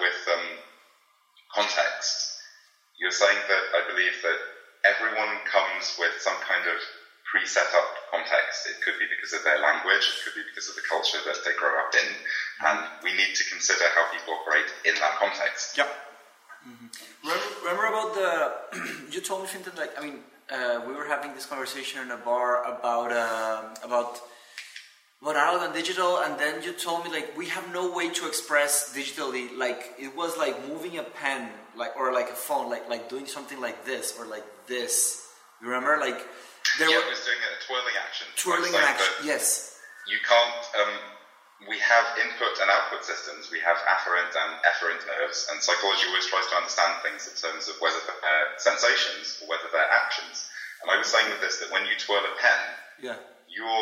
[SPEAKER 3] with um, context, you're saying that I believe that everyone comes with some kind of pre-set up context. It could be because of their language, it could be because of the culture that they grow up in, and we need to consider how people operate in that context.
[SPEAKER 2] Yep.
[SPEAKER 1] Mm-hmm. Remember, remember, about the? you told me, something like I mean, uh, we were having this conversation in a bar about uh, about about analog and digital, and then you told me like we have no way to express digitally. Like it was like moving a pen, like or like a phone, like like doing something like this or like this. You remember, like
[SPEAKER 3] there yeah, was doing a twirling action.
[SPEAKER 1] Twirling action, yes.
[SPEAKER 3] You can't. Um, we have input and output systems. We have afferent and efferent nerves, and psychology always tries to understand things in terms of whether they're sensations or whether they're actions. And I was saying with this that when you twirl a pen,
[SPEAKER 1] yeah.
[SPEAKER 3] your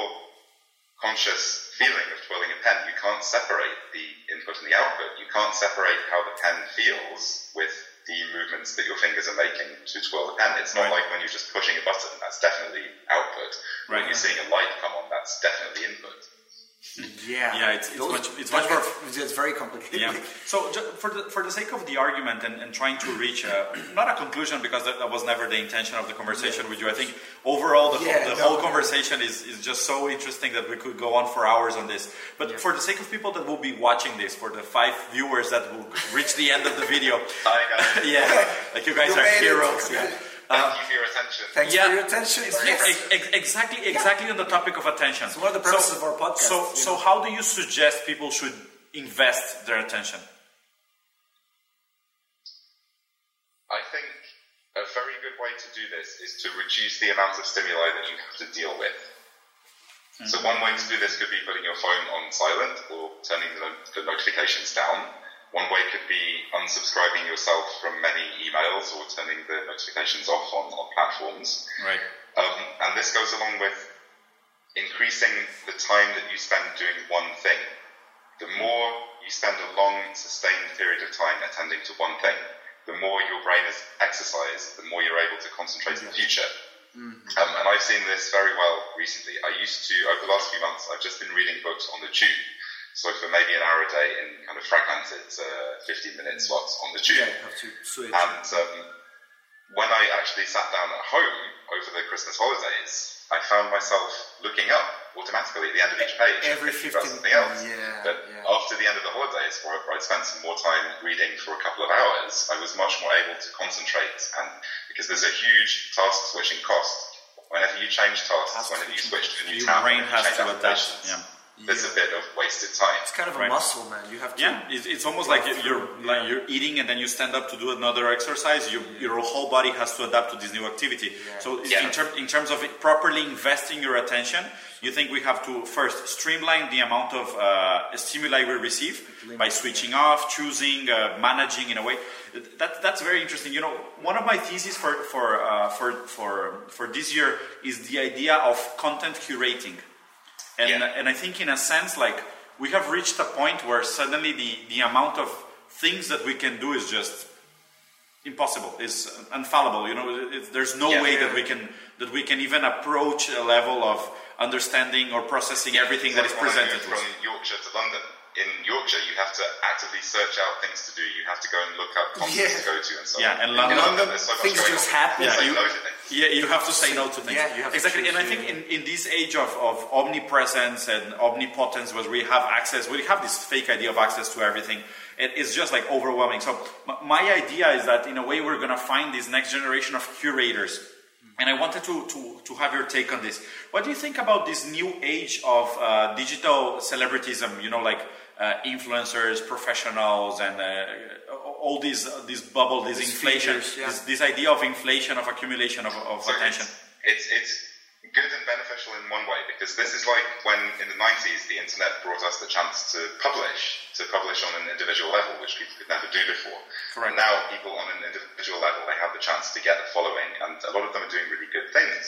[SPEAKER 3] conscious feeling of twirling a pen, you can't separate the input and the output. You can't separate how the pen feels with the movements that your fingers are making to twirl the pen. It's not right. like when you're just pushing a button, that's definitely output. Right. When you're seeing a light come on, that's definitely input.
[SPEAKER 1] Yeah,
[SPEAKER 2] yeah, it's, it's much it's much more
[SPEAKER 1] it's very complicated.
[SPEAKER 2] Yeah. So for the for the sake of the argument and, and trying to reach a, not a conclusion because that, that, was never the intention of the conversation yeah. with you. I think overall the, yeah, the no, whole conversation is, is just so interesting that we could go on for hours on this. But yeah. for the sake of people that will be watching this, for the five viewers that will reach the end of the video, yeah, like you guys you are heroes. Yeah.
[SPEAKER 3] Thank uh, you for your attention.
[SPEAKER 1] Thanks yeah, for your attention.
[SPEAKER 2] Yes. Ex- exactly, exactly on the topic of attention.
[SPEAKER 1] So, what are the purposes so, of our podcast?
[SPEAKER 2] So, so know? how do you suggest people should invest their attention?
[SPEAKER 3] I think a very good way to do this is to reduce the amount of stimuli that you have to deal with. Mm-hmm. So one way to do this could be putting your phone on silent or turning the, the notifications down. One way could be unsubscribing yourself from many emails or turning the notifications off on, on platforms.
[SPEAKER 2] Right.
[SPEAKER 3] Um, and this goes along with increasing the time that you spend doing one thing. The more you spend a long, sustained period of time attending to one thing, the more your brain is exercised, the more you're able to concentrate mm-hmm. in the future. Mm-hmm. Um, and I've seen this very well recently. I used to, over the last few months, I've just been reading books on the tube. So for maybe an hour a day in kind of fragmented uh, 15 minute slots on the tube.
[SPEAKER 1] Yeah, have to switch.
[SPEAKER 3] And um, when I actually sat down at home over the Christmas holidays, I found myself looking up automatically at the end of each page.
[SPEAKER 1] Every
[SPEAKER 3] about
[SPEAKER 1] 15
[SPEAKER 3] something else.
[SPEAKER 1] yeah,
[SPEAKER 3] but
[SPEAKER 1] yeah.
[SPEAKER 3] after the end of the holidays, where I'd spent some more time reading for a couple of hours, I was much more able to concentrate. And because there's a huge task switching cost. Whenever you change tasks,
[SPEAKER 1] Task
[SPEAKER 3] whenever you switch to a new
[SPEAKER 2] Your
[SPEAKER 3] tab,
[SPEAKER 2] brain has
[SPEAKER 3] change
[SPEAKER 2] to adapt.
[SPEAKER 3] applications,
[SPEAKER 2] Yeah.
[SPEAKER 3] There's a bit of wasted time.
[SPEAKER 1] It's kind of a
[SPEAKER 2] Right.
[SPEAKER 1] muscle, man. You have to.
[SPEAKER 2] Yeah, it's, it's almost like you- you're like you're eating and then you stand up to do another exercise. You, Your whole body has to adapt to this new activity. So
[SPEAKER 3] Yeah.
[SPEAKER 2] in, term, in terms of it properly investing your attention, you think we have to first streamline the amount of uh, stimuli we receive by switching off, choosing, uh, managing in a way. That, that's very interesting. You know, one of my theses for for uh, for for for this year is the idea of content curating. And,
[SPEAKER 3] Yeah.
[SPEAKER 2] and I think in a sense, like we have reached a point where suddenly the, the amount of things that we can do is just impossible, is infallible. You know, it, there's no
[SPEAKER 3] Yeah.
[SPEAKER 2] way
[SPEAKER 1] Yeah.
[SPEAKER 2] that we can that we can even approach a level of understanding or processing everything that is
[SPEAKER 3] Like when I
[SPEAKER 2] presented to us.
[SPEAKER 3] From Yorkshire to London. In Yorkshire, you have to actively search out things to do. You have to go and look up content
[SPEAKER 1] Yeah.
[SPEAKER 3] to go to and so
[SPEAKER 2] Yeah,
[SPEAKER 3] on.
[SPEAKER 2] and
[SPEAKER 3] In
[SPEAKER 2] London-
[SPEAKER 1] London,
[SPEAKER 3] so much
[SPEAKER 1] things just
[SPEAKER 3] on.
[SPEAKER 1] happen.
[SPEAKER 2] Yeah, you-
[SPEAKER 3] no.
[SPEAKER 2] Yeah, you have to say no to things.
[SPEAKER 1] Yeah, you have
[SPEAKER 2] exactly.
[SPEAKER 1] choose,
[SPEAKER 2] And I think in, in this age of, of omnipresence and omnipotence, where we have access, we have this fake idea of access to everything. It's just like overwhelming. So my idea is that in a way we're going to find this next generation of curators. And I wanted to, to, to have your take on this. What do you think about this new age of uh, digital celebritism? You know, like uh, influencers, professionals, and uh, all these uh, this bubble, this
[SPEAKER 1] These
[SPEAKER 2] inflation,
[SPEAKER 1] figures, yeah.
[SPEAKER 2] this, this idea of inflation, of accumulation of, of
[SPEAKER 3] So
[SPEAKER 2] attention.
[SPEAKER 3] It's, it's, it's good and beneficial in one way because this is like when in the 90s the internet brought us the chance to publish, to publish on an individual level, which people could never do before.
[SPEAKER 2] Correct.
[SPEAKER 3] And now people on an individual level, they have the chance to get a following and a lot of them are doing really good things.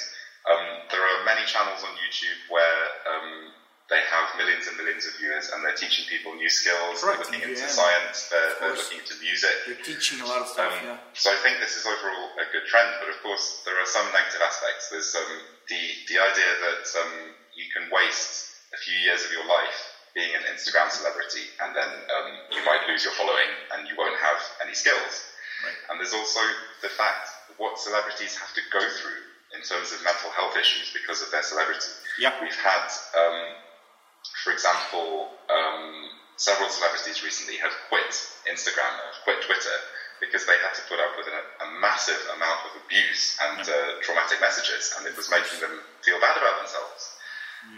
[SPEAKER 3] Um, there are many channels on YouTube where um, they have millions and millions of viewers and they're teaching people new skills,
[SPEAKER 1] Correct,
[SPEAKER 3] they're looking into
[SPEAKER 1] yeah.
[SPEAKER 3] science, they're, they're looking into music.
[SPEAKER 1] They're teaching a lot of stuff.
[SPEAKER 3] Um,
[SPEAKER 1] yeah.
[SPEAKER 3] So I think this is overall a good trend, but of course there are some negative aspects. There's um, the the idea that um, you can waste a few years of your life being an Instagram celebrity, and then um, you might lose your following and you won't have any skills.
[SPEAKER 2] Right.
[SPEAKER 3] And there's also the fact what celebrities have to go through in terms of mental health issues because of their celebrity.
[SPEAKER 2] Yeah.
[SPEAKER 3] We've had, um, for example, um, several celebrities recently have quit Instagram, have quit Twitter, because they had to put up with a, a massive amount of abuse and uh, traumatic messages, and it was making them feel bad about themselves.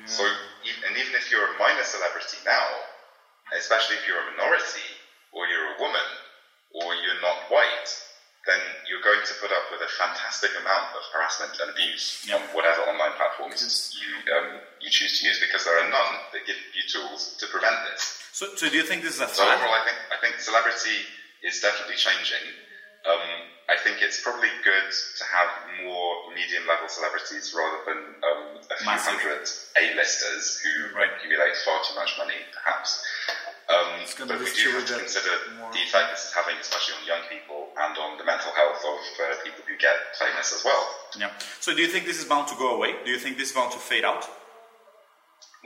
[SPEAKER 3] So, e- and even if you're a minor celebrity now, especially if you're a minority, or you're a woman, or you're not white, then you're going to put up with a fantastic amount of harassment and abuse
[SPEAKER 2] Yep.
[SPEAKER 3] on whatever online platforms you um, you choose to use, because there are none that give you tools to prevent this.
[SPEAKER 2] So, so do you think this is a
[SPEAKER 3] So overall, I think I think celebrity is definitely changing. Um, I think it's probably good to have more medium level celebrities rather than um, a few
[SPEAKER 2] Massive.
[SPEAKER 3] hundred A-listers who
[SPEAKER 2] Right.
[SPEAKER 3] accumulate far too much money, perhaps. Um, but we do have to consider
[SPEAKER 1] more.
[SPEAKER 3] the effect this is having, especially on young people and on the mental health of uh, people who get famous as well.
[SPEAKER 2] Yeah. So do you think this is bound to go away? Do you think this is bound to fade out?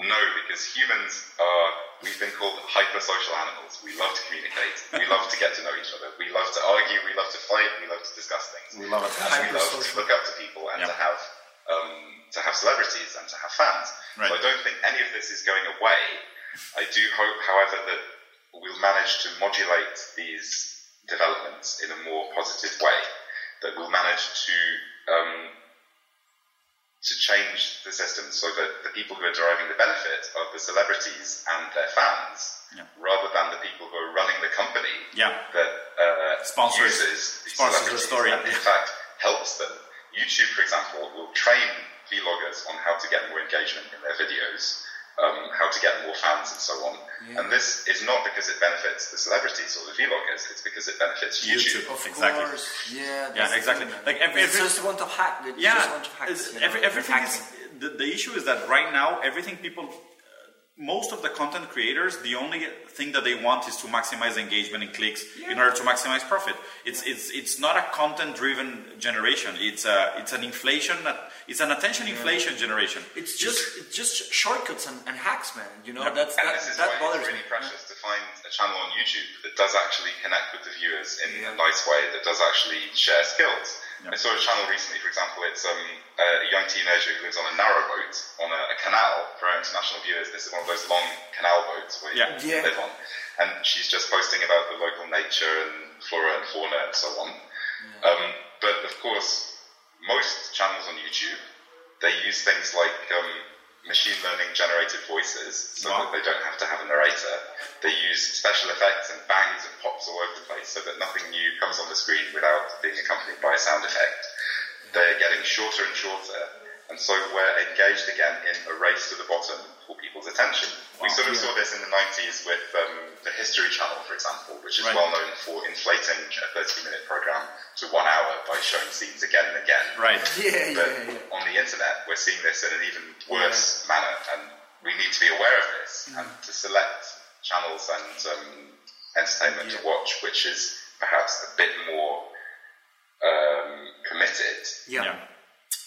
[SPEAKER 3] No, because humans are, we've been called hypersocial animals. We love to communicate. We love to get to know each other. We love to argue. We love to fight. We love to discuss things.
[SPEAKER 2] We love it.
[SPEAKER 3] And we love to look up to people and
[SPEAKER 2] Yeah.
[SPEAKER 3] to have, um, to have celebrities and to have fans.
[SPEAKER 2] Right.
[SPEAKER 3] So I don't think any of this is going away. I do hope, however, that we'll manage to modulate these developments in a more positive way. That we'll manage to, um, to change the system so that the people who are deriving the benefit are the celebrities and their fans,
[SPEAKER 2] Yeah.
[SPEAKER 3] rather than the people who are running the company
[SPEAKER 2] Yeah.
[SPEAKER 3] that uh,
[SPEAKER 2] Sponsors-
[SPEAKER 3] uses these
[SPEAKER 2] sponsors the story.
[SPEAKER 3] and in fact helps them. YouTube, for example, will train vloggers on how to get more engagement in their videos, um, how to get more fans, and so on. And this is not because it benefits the celebrities or the vloggers; it's because it benefits YouTube.
[SPEAKER 2] YouTube.
[SPEAKER 1] Of
[SPEAKER 2] Exactly.
[SPEAKER 1] course. Yeah.
[SPEAKER 2] Yeah, exactly.
[SPEAKER 1] thing.
[SPEAKER 2] Like every- every-
[SPEAKER 1] just a bunch of hack.
[SPEAKER 2] Yeah.
[SPEAKER 1] just a bunch of you know,
[SPEAKER 2] every, everything is the, the issue is that right now everything people most of the content creators the only thing that they want is to maximize engagement and clicks in order to maximize profit it's it's it's not a content driven generation it's a it's an inflation it's an attention inflation generation
[SPEAKER 1] It's just it's just shortcuts and, and hacks, man. You know,
[SPEAKER 2] Yep.
[SPEAKER 1] that's
[SPEAKER 3] And
[SPEAKER 1] that,
[SPEAKER 3] this is
[SPEAKER 1] that
[SPEAKER 3] why
[SPEAKER 1] bothers
[SPEAKER 3] it's
[SPEAKER 1] me.
[SPEAKER 3] really precious to find a channel on YouTube that does actually connect with the viewers in
[SPEAKER 1] Yeah.
[SPEAKER 3] a nice way, that does actually share skills. I saw a channel recently, for example, it's um, a young teenager who lives on a narrow boat on a, a, canal. For our international viewers, this is one of those long canal boats where
[SPEAKER 2] yeah.
[SPEAKER 3] you yeah. live on. And she's just posting about the local nature and flora and fauna and so on. Yeah. Um, but of course, most channels on YouTube, they use things like um, machine learning generated voices so wow. that they don't have to have a narrator. They use special effects and bangs and pops all over the place so that nothing new comes on the screen without being accompanied by a sound effect. They're getting shorter and shorter, and so we're engaged again in a race to the bottom for people's attention. Wow. We sort of yeah. saw this in the 90s with um, the History Channel, for example, which is right. well known for inflating a 30 minute program to one hour by showing scenes again and again.
[SPEAKER 2] Right.
[SPEAKER 1] Yeah,
[SPEAKER 3] but
[SPEAKER 1] yeah, yeah.
[SPEAKER 3] on the internet, we're seeing this in an even worse yeah. manner, and we need to be aware of this mm. and to select channels and um, entertainment to watch, which is perhaps a bit more um, committed.
[SPEAKER 1] Yeah.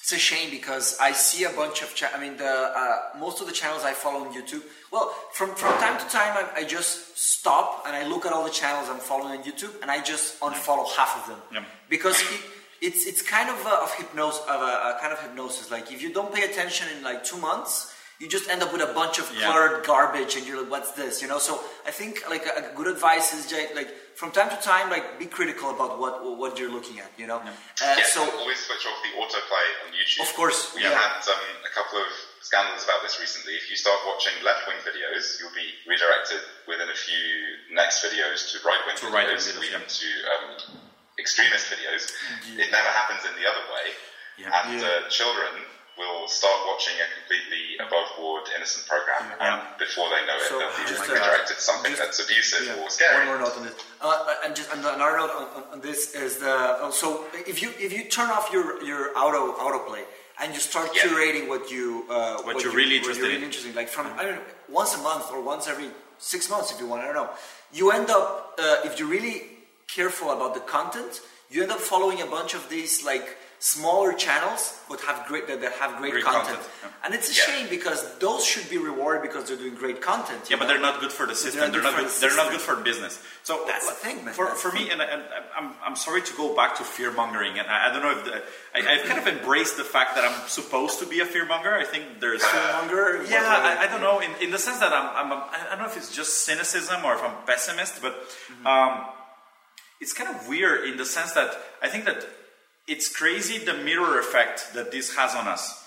[SPEAKER 1] It's a shame because I see a bunch of. Cha- I mean, the uh, most of the channels I follow on YouTube. Well, from from time to time, I, I, just stop and I look at all the channels I'm following on YouTube, and I just unfollow half of them yeah. because it, it's it's kind of a, of hypnosis, of a, a, kind of hypnosis. Like if you don't pay attention in like two months, you just end up with a bunch of cluttered yeah. garbage, and you're like, "What's this?" You know. So I think like a, a good advice is just, like from time to time, like be critical about what what you're looking at. You know.
[SPEAKER 3] Yeah. Uh, yeah so always switch off the autoplay on YouTube.
[SPEAKER 1] Of course.
[SPEAKER 3] We yeah. had um, a couple of scandals about this recently. If you start watching left wing videos, you'll be redirected within a few next videos to right wing videos, right videos, even yeah. to um, extremist videos. It never happens in the other way. And uh, children will start watching a completely above board innocent program, yeah. and before they know it, so they'll be just, redirected to something just, that's abusive yeah. or scary.
[SPEAKER 1] One more note on this, uh, and just another note on, on, this is the uh, so if you if you turn off your your auto autoplay and you start yeah. curating what you uh,
[SPEAKER 2] what, what, you're you, really interested
[SPEAKER 1] you're really
[SPEAKER 2] in,
[SPEAKER 1] interesting, like from I don't know, once a month or once every six months if you want, I don't know. You end up uh, if you're really careful about the content, you end up following a bunch of these like smaller channels but have great that, have great, great content, content. Yeah. and it's a yeah. shame because those should be rewarded because they're doing great content
[SPEAKER 2] yeah know? but they're not good for the system they're, they're not good, the they're not good for business so
[SPEAKER 1] that's the thing man.
[SPEAKER 2] for, for me and, and, I'm, I'm sorry to go back to fear mongering and I, I, don't know if the, I, have kind of embraced the fact that I'm supposed to be a fear monger I think there's
[SPEAKER 1] fear monger
[SPEAKER 2] yeah I, I, don't know in, in the sense that I'm, I'm a, I don't know if it's just cynicism or if I'm pessimist but mm-hmm. um, it's kind of weird in the sense that I think that it's crazy the mirror effect that this has on us.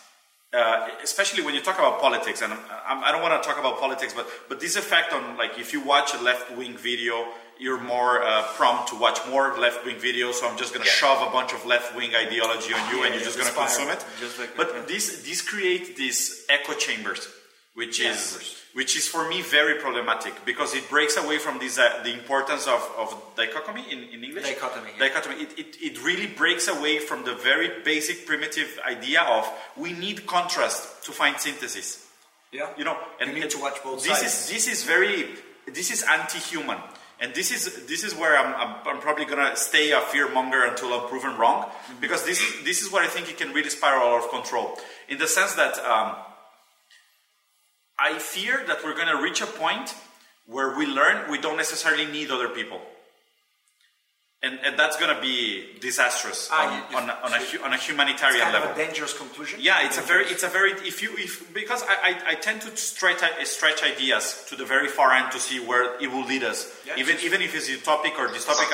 [SPEAKER 2] Uh, especially when you talk about politics, and I'm, I do not want to talk about politics, but but this effect on like if you watch a left wing video, you're more uh, prompt to watch more left wing videos. So I'm just going to yeah. shove a bunch of left wing ideology on you, yeah, and you're just going to consume it. Like but yeah. this this create these echo chambers, which is which is for me very problematic because it breaks away from this, uh, the importance of, of dichotomy in, in English.
[SPEAKER 1] Dichotomy.
[SPEAKER 2] Yeah. Dichotomy. It, it, it really breaks away from the very basic primitive idea of we need contrast to find synthesis.
[SPEAKER 1] Yeah.
[SPEAKER 2] You know,
[SPEAKER 1] and you need to watch both
[SPEAKER 2] this
[SPEAKER 1] sides.
[SPEAKER 2] is this is very this is anti-human. And this is this is where I'm, I'm, I'm probably gonna stay a fear monger until I'm proven wrong, mm-hmm. because this this is what I think it can really spiral out of control. In the sense that um, I fear that we're going to reach a point where we learn we don't necessarily need other people. And, and that's going to be disastrous ah, on, on, on, a, on, a, humanitarian level.
[SPEAKER 1] a dangerous conclusion.
[SPEAKER 2] Yeah, it's a very, it's a very. If you, if because I, I, I, tend to stretch stretch ideas to the very far end to see where it will lead us, yeah, even even if it's utopic or dystopic.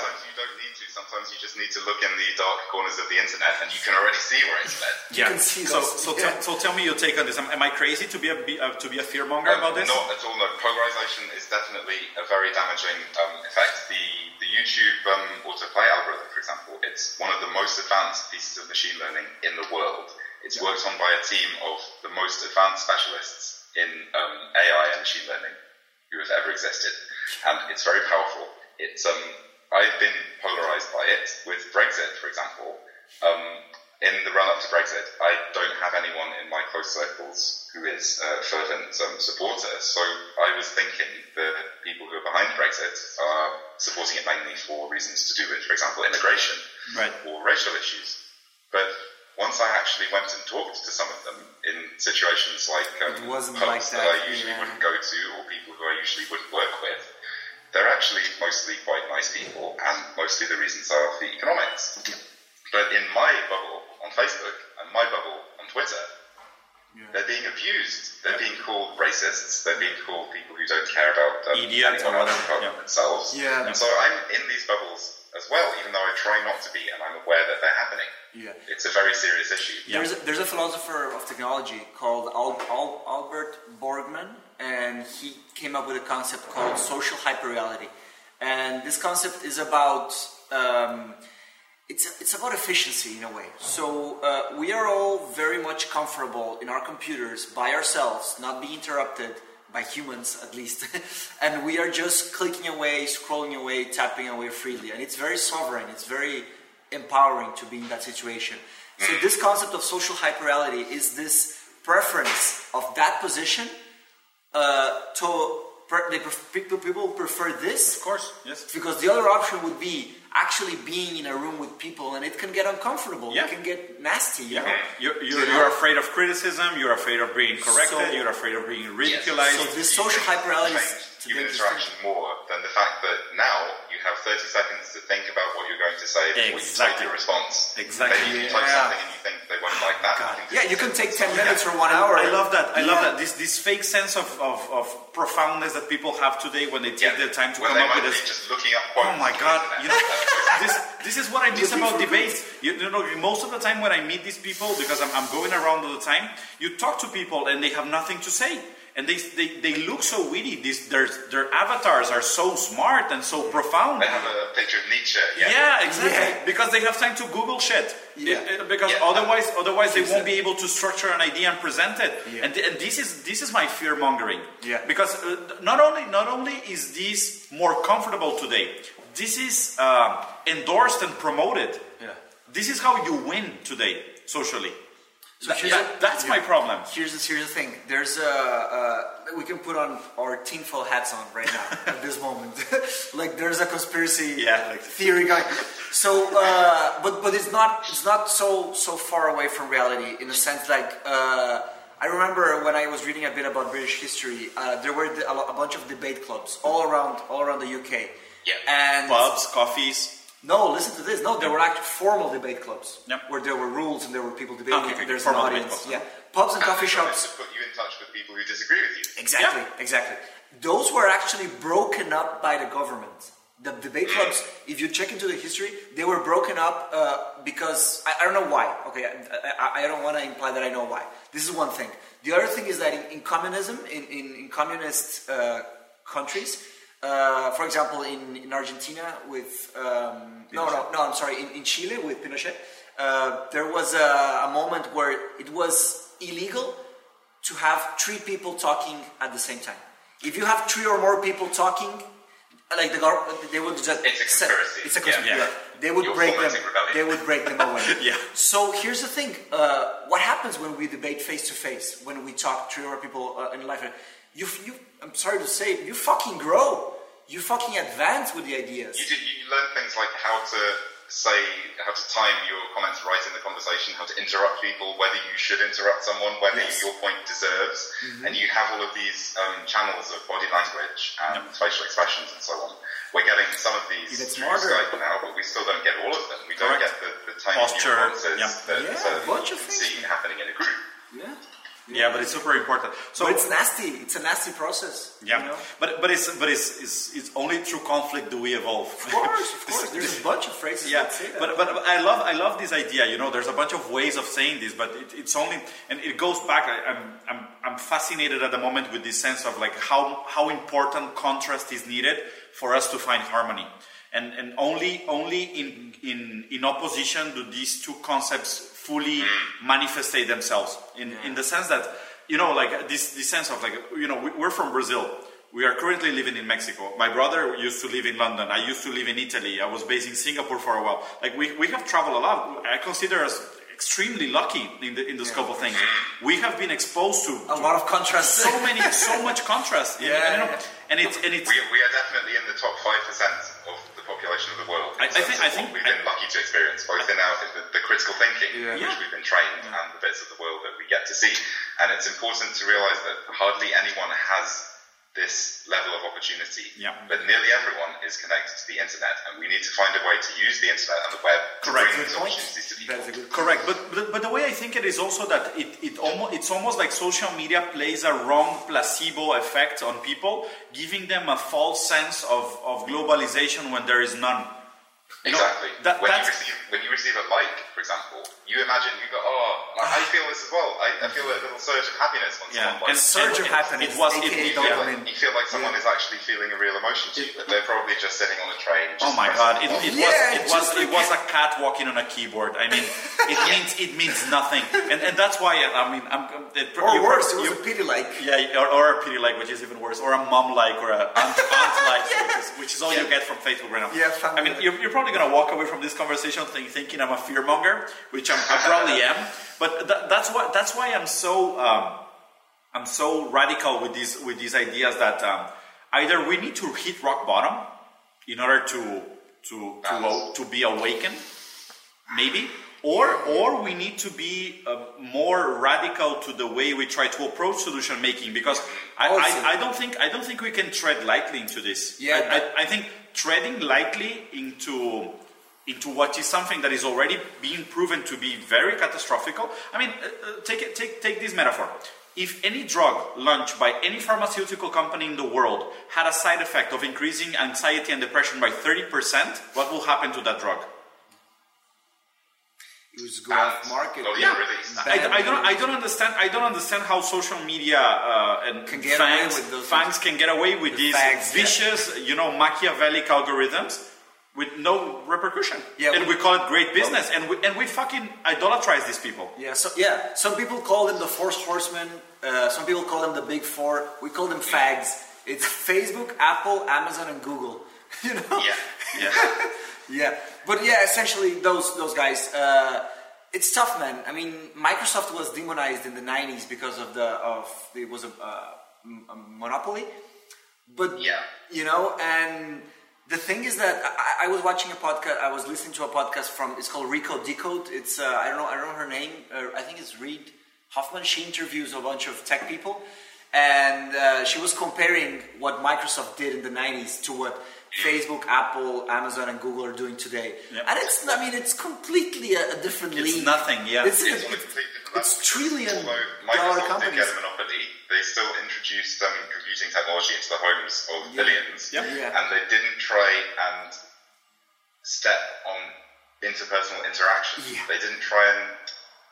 [SPEAKER 3] Sometimes you don't need to. Sometimes you just need to look in the dark corners of the internet, and you can already see where it's led.
[SPEAKER 2] Yeah. so so, yeah. Tell, so tell me your take on this. Am, am I crazy to be a uh, to be a fear monger um, about this?
[SPEAKER 3] Not at all. No, polarization is definitely a very damaging um, effect. The the YouTube um, autoplay algorithm, for example, it's one of the most advanced pieces of machine learning in the world. It's yeah. worked on by a team of the most advanced specialists in um, AI and machine learning who have ever existed, and it's very powerful. It's um, I've been polarized by it with Brexit, for example. Um, in the run up to Brexit, I don't have anyone in my close circles who is a fervent um, supporter. So I was thinking that people who are behind Brexit are supporting it mainly for reasons to do with, for example, immigration
[SPEAKER 2] right.
[SPEAKER 3] or racial issues. But once I actually went and talked to some of them in situations like um, pubs like that, that, I usually yeah. wouldn't go to or people who I usually wouldn't work with, they're actually mostly quite nice people, and mostly the reasons are for economics. But in my bubble on Facebook and my bubble on Twitter,
[SPEAKER 1] yeah.
[SPEAKER 3] They're being abused. They're yeah. being called racists. They're being called people who don't care about um,
[SPEAKER 2] Idiot
[SPEAKER 3] anyone
[SPEAKER 2] other
[SPEAKER 3] than
[SPEAKER 2] yeah.
[SPEAKER 3] themselves.
[SPEAKER 1] Yeah.
[SPEAKER 3] And so I'm in these bubbles as well, even though I try not to be, and I'm aware that they're happening.
[SPEAKER 1] Yeah.
[SPEAKER 3] It's a very serious issue.
[SPEAKER 2] Yeah.
[SPEAKER 1] There's, a, there's a philosopher of technology called Al- Al- Albert Borgmann, and he came up with a concept called social hyperreality. And this concept is about um, it's it's about efficiency in a way. So uh, we are all very much comfortable in our computers by ourselves, not being interrupted by humans at least, and we are just clicking away, scrolling away, tapping away freely, and it's very sovereign. It's very empowering to be in that situation. So this concept of social hyperreality is this preference of that position uh, to they pref- people, prefer this
[SPEAKER 2] Of course, yes.
[SPEAKER 1] because the other option would be actually being in a room with people and it can get uncomfortable
[SPEAKER 2] Yeah.
[SPEAKER 1] it can get nasty you know
[SPEAKER 2] Yeah, you're, you're, you're afraid of criticism. You're afraid of being corrected.
[SPEAKER 1] So-
[SPEAKER 2] you're afraid of being ridiculized.
[SPEAKER 1] so this social hyperreality is
[SPEAKER 3] Change
[SPEAKER 1] to
[SPEAKER 3] human
[SPEAKER 1] make this
[SPEAKER 3] interaction more than the fact that now you have 30 seconds to think about what you're going to say before
[SPEAKER 2] Exactly.
[SPEAKER 3] you type your response.
[SPEAKER 2] Exactly.
[SPEAKER 3] Maybe you type
[SPEAKER 1] Yeah.
[SPEAKER 3] something and you think they won't like that.
[SPEAKER 2] God.
[SPEAKER 3] can
[SPEAKER 1] yeah you can take 10 minutes or one hour
[SPEAKER 2] I love that. I love that. This this fake sense of, of, of profoundness that people have today when they take
[SPEAKER 3] Yeah.
[SPEAKER 2] their time to
[SPEAKER 3] when
[SPEAKER 2] come
[SPEAKER 3] they
[SPEAKER 2] up
[SPEAKER 3] might
[SPEAKER 2] with
[SPEAKER 3] be
[SPEAKER 2] this.
[SPEAKER 3] just looking up quotes
[SPEAKER 2] Oh my God! You know, this this is what I miss about debates. You, you know, most of the time when I meet these people, because I'm, I'm going around all the time, you talk to people and they have nothing to say, and they they, they look so witty. These their their avatars are so smart and so profound.
[SPEAKER 3] They have a picture of Nietzsche.
[SPEAKER 2] Yeah, exactly.
[SPEAKER 1] Yeah.
[SPEAKER 2] Because they have time to Google shit.
[SPEAKER 1] Yeah.
[SPEAKER 2] It- it- because
[SPEAKER 3] Yeah.
[SPEAKER 2] otherwise, otherwise they won't be able to structure an idea and present it.
[SPEAKER 1] Yeah.
[SPEAKER 2] And, th- and this is this is my fear mongering.
[SPEAKER 1] Yeah.
[SPEAKER 2] Because uh, not only not only is this more comfortable today, this is uh, endorsed and promoted.
[SPEAKER 1] Yeah.
[SPEAKER 2] This is how you win today socially.
[SPEAKER 1] So
[SPEAKER 2] That- that- that's
[SPEAKER 1] yeah.
[SPEAKER 2] my problem.
[SPEAKER 1] Here's the, here's the thing. There's a uh, we can put on our tinfoil hats on right now at this moment. like there's a conspiracy
[SPEAKER 2] Yeah, like-
[SPEAKER 1] theory guy. So, uh, but but it's not it's not so so far away from reality in a sense. Like uh, I remember when I was reading a bit about British history, uh, there were a, a bunch of debate clubs all around all around the UK.
[SPEAKER 3] Yeah.
[SPEAKER 1] And
[SPEAKER 2] Pubs, coffees.
[SPEAKER 1] No, listen to this. No, there were actual formal debate clubs
[SPEAKER 2] Yep.
[SPEAKER 1] where there were rules and there were people debating.
[SPEAKER 2] Okay, okay,
[SPEAKER 1] There's
[SPEAKER 2] formal
[SPEAKER 1] an
[SPEAKER 2] debate
[SPEAKER 1] audience.
[SPEAKER 2] clubs,
[SPEAKER 1] Yeah, pubs and
[SPEAKER 3] And
[SPEAKER 1] coffee shops.
[SPEAKER 3] to put you in touch with people who disagree with you.
[SPEAKER 1] Exactly, exactly. Those were actually broken up by the government. The debate clubs, if you check into the history, they were broken up uh, because I, I don't know why. Okay, I, I, I don't want to imply that I know why. This is one thing. The other thing is that in, in communism, in, in, in communist uh, countries, uh, for example, in, in Argentina with um, no, no, no, I'm sorry, in, in Chile with Pinochet, uh, there was a, a moment where it was illegal to have three people talking at the same time. If you have three or more people talking, like the government, they would just
[SPEAKER 3] It's a conspiracy.
[SPEAKER 1] It's a conspiracy.
[SPEAKER 2] Yeah.
[SPEAKER 1] yeah. They would
[SPEAKER 3] You're
[SPEAKER 1] break them.
[SPEAKER 3] rebellion.
[SPEAKER 1] They would break them away.
[SPEAKER 2] Yeah.
[SPEAKER 1] So here's the thing: uh, what happens when we debate face to face? When we talk three or more people uh, in life? You, you, I'm sorry to say, you fucking grow. You fucking advance with the ideas.
[SPEAKER 3] You, do, you learn things like how to say, how to time your comments right in the conversation, how to interrupt people, whether you should interrupt someone, whether
[SPEAKER 1] Yes.
[SPEAKER 3] your point deserves. And you have all of these um, channels of body language and facial expressions and so on. We're getting some of these
[SPEAKER 1] You get
[SPEAKER 3] through. Skype now, but we still don't get all of them. We don't get the, the tiny
[SPEAKER 2] Posture,
[SPEAKER 3] nuances
[SPEAKER 2] yeah.
[SPEAKER 3] that
[SPEAKER 1] Yeah, a bunch
[SPEAKER 3] you
[SPEAKER 1] of
[SPEAKER 3] can
[SPEAKER 1] things.
[SPEAKER 3] see happening in a group.
[SPEAKER 1] yeah.
[SPEAKER 2] Yeah, but it's super important. So
[SPEAKER 1] but it's nasty. It's a nasty process.
[SPEAKER 2] Yeah,
[SPEAKER 1] You know?
[SPEAKER 2] but but it's but it's, it's it's only through conflict do we evolve.
[SPEAKER 1] Of course, of course. There's a bunch of phrases
[SPEAKER 2] yeah,
[SPEAKER 1] that
[SPEAKER 2] but, but but I love I love this idea. You know, there's a bunch of ways of saying this, but it, it's only and it goes back. I, I'm I'm I'm fascinated at the moment with this sense of like how how important contrast is needed for us to find harmony, and and only only in in in opposition do these two concepts fully hmm. manifestate themselves in in the sense that you know like this this sense of like you know we, we're from Brazil. We are currently living in Mexico. My brother used to live in London. I used to live in Italy. I was based in Singapore for a while. Like we, we have traveled a lot. I consider us extremely lucky in the in the scope of things. We have been exposed to,
[SPEAKER 1] a lot of contrast.
[SPEAKER 2] so many so much contrast. And,
[SPEAKER 1] Yeah,
[SPEAKER 2] you
[SPEAKER 1] yeah.
[SPEAKER 2] and it's and it's
[SPEAKER 3] We, we are definitely in the top 5% of the population of the world.
[SPEAKER 2] I- I think- I think-
[SPEAKER 3] we've been lucky to experience, both in our, the, the critical thinking,
[SPEAKER 1] Yeah.
[SPEAKER 3] which
[SPEAKER 2] Yeah.
[SPEAKER 3] we've been trained, and the bits of the world that we get to see. And it's important to realize that hardly anyone has this level of opportunity.
[SPEAKER 2] Yeah.
[SPEAKER 3] But nearly everyone is connected to the internet, and we need to find a way to use the internet and the web to
[SPEAKER 2] Correct.
[SPEAKER 3] bring
[SPEAKER 2] Good
[SPEAKER 3] these
[SPEAKER 1] point.
[SPEAKER 3] opportunities to people.
[SPEAKER 1] Good
[SPEAKER 2] Correct, but, but but the way I think it is also that it, it almost it's almost like social media plays a wrong placebo effect on people, giving them a false sense of, of globalization when there is none. You know,
[SPEAKER 3] Exactly.
[SPEAKER 2] that-
[SPEAKER 3] when you receive when you receive a like, for example, you imagine you go, oh, I I feel this as well. I, I feel a little surge of happiness when
[SPEAKER 2] Yeah,
[SPEAKER 3] someone
[SPEAKER 2] and
[SPEAKER 3] likes.
[SPEAKER 1] surge of happiness,
[SPEAKER 2] It was it,
[SPEAKER 1] aka
[SPEAKER 3] You feel, like, you feel like someone is actually feeling a real emotion to you, but they're probably just sitting on a train. Just
[SPEAKER 2] Oh my god! It, it
[SPEAKER 3] button.
[SPEAKER 1] Yeah,
[SPEAKER 2] was it was it was a cat walking on a keyboard. I mean, it means it means nothing, and and that's why I mean I'm. It,
[SPEAKER 1] Or
[SPEAKER 2] you-
[SPEAKER 1] worse, it was
[SPEAKER 2] you-
[SPEAKER 1] a pity like.
[SPEAKER 2] Yeah, or, or a pity like, which is even worse, or a mom like, or a aunt, aunt like, which is which is all you get from Facebook right now.
[SPEAKER 1] Yeah,
[SPEAKER 2] I mean, you're, you're probably gonna walk away from this conversation think, thinking I'm a fearmonger, which I'm, I probably am. But tha- that's what that's why I'm so um, I'm so radical with these with these ideas that um, either we need to hit rock bottom in order to to to, to be awakened, maybe or or we need to be uh, more radical to the way we try to approach solution making because I, I, I don't think I don't think we can tread lightly into this.
[SPEAKER 1] Yeah,
[SPEAKER 2] I, I, I think treading lightly into into what is something that is already being proven to be very catastrophical. I mean, uh, uh, take take take this metaphor. If any drug launched by any pharmaceutical company in the world had a side effect of increasing anxiety and depression by 30%, what will happen to that drug?
[SPEAKER 1] It was go off market.
[SPEAKER 3] Not even released.
[SPEAKER 2] I, I don't. I don't understand. I don't understand how social media uh, and
[SPEAKER 1] Can get away
[SPEAKER 2] fangs,
[SPEAKER 1] with those
[SPEAKER 2] fangs can get away with
[SPEAKER 1] The
[SPEAKER 2] these
[SPEAKER 1] fags, yeah.
[SPEAKER 2] vicious, you know, Machiavellic algorithms with no repercussion.
[SPEAKER 1] Yeah,
[SPEAKER 2] and
[SPEAKER 1] we-
[SPEAKER 2] we call it great business, and we and we fucking idolatrize these people.
[SPEAKER 1] Yeah, so yeah, some people call them the Four Horsemen. Uh, some people call them the Big Four. We call them fags. It's Facebook, Apple, Amazon, and Google. You know?
[SPEAKER 3] Yeah.
[SPEAKER 2] Yeah.
[SPEAKER 1] Yeah, but yeah, essentially those those guys. Uh, it's tough, man. I mean, Microsoft was demonized in the '90s because of the of it was a, uh, a monopoly. But
[SPEAKER 3] Yeah.
[SPEAKER 1] you know, and the thing is that I, I was watching a podcast. I was listening to a podcast from. It's called Recode Decode. It's uh, I don't know. I don't know her name. Uh, I think it's Reid Hoffman. She interviews a bunch of tech people, and uh, she was comparing what Microsoft did in the '90s to what Facebook, Apple, Amazon, and Google are doing today.
[SPEAKER 2] Yep.
[SPEAKER 1] And it's. I mean, it's completely a, a different
[SPEAKER 2] It's
[SPEAKER 1] league.
[SPEAKER 2] nothing, yeah.
[SPEAKER 1] It's,
[SPEAKER 3] It's
[SPEAKER 1] it's,
[SPEAKER 3] a
[SPEAKER 1] it's trillion
[SPEAKER 3] Although
[SPEAKER 1] dollar
[SPEAKER 3] Microsoft did
[SPEAKER 1] companies.
[SPEAKER 3] get a monopoly, they still introduced um, computing technology into the homes of
[SPEAKER 1] Yeah.
[SPEAKER 3] millions,
[SPEAKER 2] Yep.
[SPEAKER 1] Yeah.
[SPEAKER 3] and they didn't try and step on interpersonal interaction.
[SPEAKER 1] Yeah.
[SPEAKER 3] They didn't try and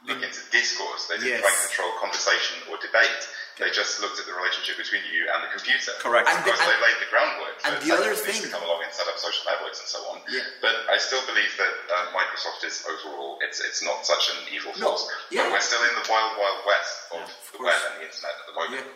[SPEAKER 3] look into discourse. They didn't
[SPEAKER 1] Yes.
[SPEAKER 3] try and control conversation or debate. They just looked at the relationship between you and the computer.
[SPEAKER 2] Correct.
[SPEAKER 1] And
[SPEAKER 3] Of course,
[SPEAKER 1] the-
[SPEAKER 3] they laid the groundwork for
[SPEAKER 1] and the other
[SPEAKER 3] companies
[SPEAKER 1] thing-
[SPEAKER 3] to come along and set up social networks and so on.
[SPEAKER 1] Yeah.
[SPEAKER 3] But I still believe that uh, Microsoft is overall it's it's not such an evil force.
[SPEAKER 1] No,
[SPEAKER 3] force.
[SPEAKER 1] yeah.
[SPEAKER 3] But we're still in the wild, wild west of the web and the internet at the moment.
[SPEAKER 1] Yeah.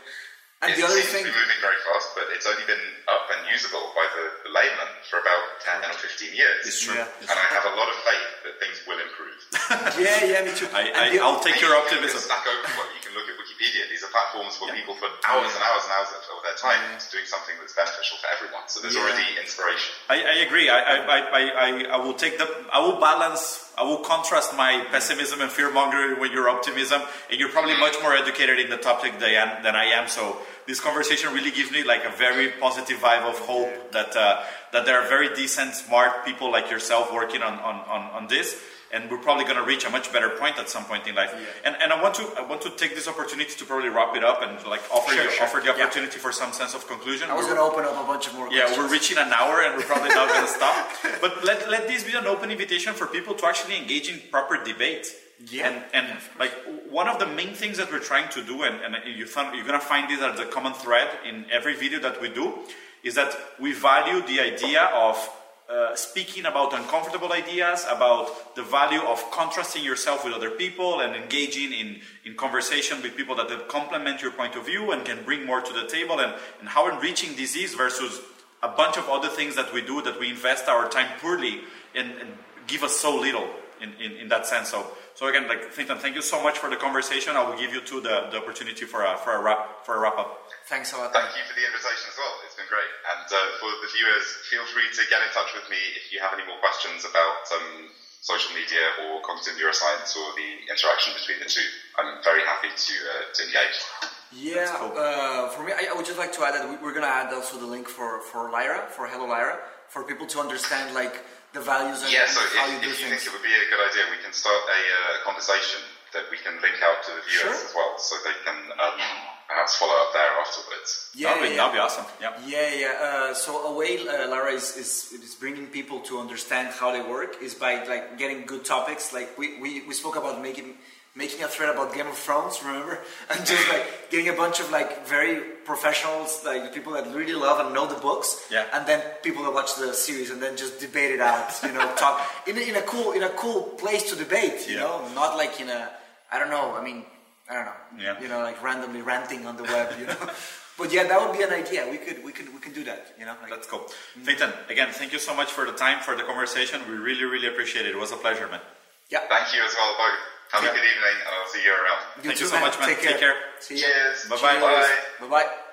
[SPEAKER 1] And
[SPEAKER 3] it
[SPEAKER 1] the other
[SPEAKER 3] seems
[SPEAKER 1] thing,
[SPEAKER 3] to be moving very fast, but it's only been up and usable by the, the layman for about 10 or 15 years.
[SPEAKER 2] It's true.
[SPEAKER 1] Yeah.
[SPEAKER 2] It's
[SPEAKER 3] And I have a lot of faith that things will improve.
[SPEAKER 1] yeah, yeah, me too.
[SPEAKER 2] I, I, I'll take your
[SPEAKER 3] you can look
[SPEAKER 2] optimism.
[SPEAKER 3] Stack Overflow, you can look at Wikipedia. These are platforms where people put hours and hours and hours of of their time into doing something that's beneficial for everyone. So there's
[SPEAKER 1] Yeah.
[SPEAKER 3] already inspiration.
[SPEAKER 2] I, I agree. I, I, I, I, I will take the. I will balance. I will contrast my pessimism and fear mongering with your optimism. And you're probably much more educated in the topic than. Than I am so this conversation really gives me like a very positive vibe of hope that uh, that there are very decent, smart people like yourself working on on, on, on this. And we're probably going to reach a much better point at some point in life. And, and I want to I want to take this opportunity to probably wrap it up and like offer
[SPEAKER 1] Sure,
[SPEAKER 2] you
[SPEAKER 1] sure.
[SPEAKER 2] offer the
[SPEAKER 1] Yeah.
[SPEAKER 2] opportunity for some sense of conclusion.
[SPEAKER 1] I was going to open up a bunch of more
[SPEAKER 2] yeah,
[SPEAKER 1] questions.
[SPEAKER 2] we're reaching an hour and we're probably not going to stop. But let, let this be an open invitation for people to actually engage in proper debate.
[SPEAKER 1] Yeah.
[SPEAKER 2] And, and like one of the main things that we're trying to do, and, and you found, you're going to find this as a common thread in every video that we do, is that we value the idea of uh, speaking about uncomfortable ideas, about the value of contrasting yourself with other people and engaging in, in conversation with people that will complement your point of view and can bring more to the table, and, and how enriching this is versus a bunch of other things that we do that we invest our time poorly and, and give us so little in, in, in that sense. So, so again, like Fintan, thank you so much for the conversation. I will give you two the, the opportunity for a, for a wrap for a wrap up.
[SPEAKER 1] Thanks a lot.
[SPEAKER 3] Thank you for the invitation as well. It's been great. And uh, for the viewers, feel free to get in touch with me if you have any more questions about um, social media or cognitive neuroscience or the interaction between the two. I'm very happy to uh, to engage.
[SPEAKER 1] Yeah,
[SPEAKER 2] cool.
[SPEAKER 1] uh, for me, I, I would just like to add that we, we're gonna add also the link for for Lyra, for Hello Lyra, for people to understand like the values and,
[SPEAKER 3] Yeah, so
[SPEAKER 1] how
[SPEAKER 3] if,
[SPEAKER 1] you do
[SPEAKER 3] if you
[SPEAKER 1] things.
[SPEAKER 3] think it would be a good idea, we can start a uh, conversation that we can link out to the viewers
[SPEAKER 1] Sure.
[SPEAKER 3] as well, so they can um, perhaps follow up there afterwards.
[SPEAKER 1] yeah,
[SPEAKER 2] that'd, be,
[SPEAKER 1] yeah,
[SPEAKER 2] that'd be awesome. Yeah.
[SPEAKER 1] Yeah, yeah. Uh, so a way uh, Lara is, is is bringing people to understand how they work is by like getting good topics. Like we, we, we spoke about making making a thread about Game of Thrones, remember? And just like getting a bunch of like very professionals, like people that really love and know the books.
[SPEAKER 2] Yeah.
[SPEAKER 1] And then people that watch the series and then just debate it out. You know, talk in a, in a cool in a cool place to debate. You
[SPEAKER 2] Yeah.
[SPEAKER 1] know, not like in a I don't know. I mean, I don't know.
[SPEAKER 2] Yeah.
[SPEAKER 1] You know, like randomly ranting on the web. You know. But yeah, that would be an idea. We could, we could, we can do that. You know, like,
[SPEAKER 2] That's cool. Fintan, again, thank you so much for the time, for the conversation. We really, really appreciate it. It was a pleasure, man.
[SPEAKER 1] yeah.
[SPEAKER 3] Thank you as well, both. Have
[SPEAKER 2] Yeah.
[SPEAKER 3] a good evening, and I'll see you around.
[SPEAKER 2] Thank you so much, man.
[SPEAKER 1] Take
[SPEAKER 2] Take care.
[SPEAKER 1] See you.
[SPEAKER 3] Cheers.
[SPEAKER 2] Bye-bye.
[SPEAKER 3] Bye.
[SPEAKER 1] Bye bye.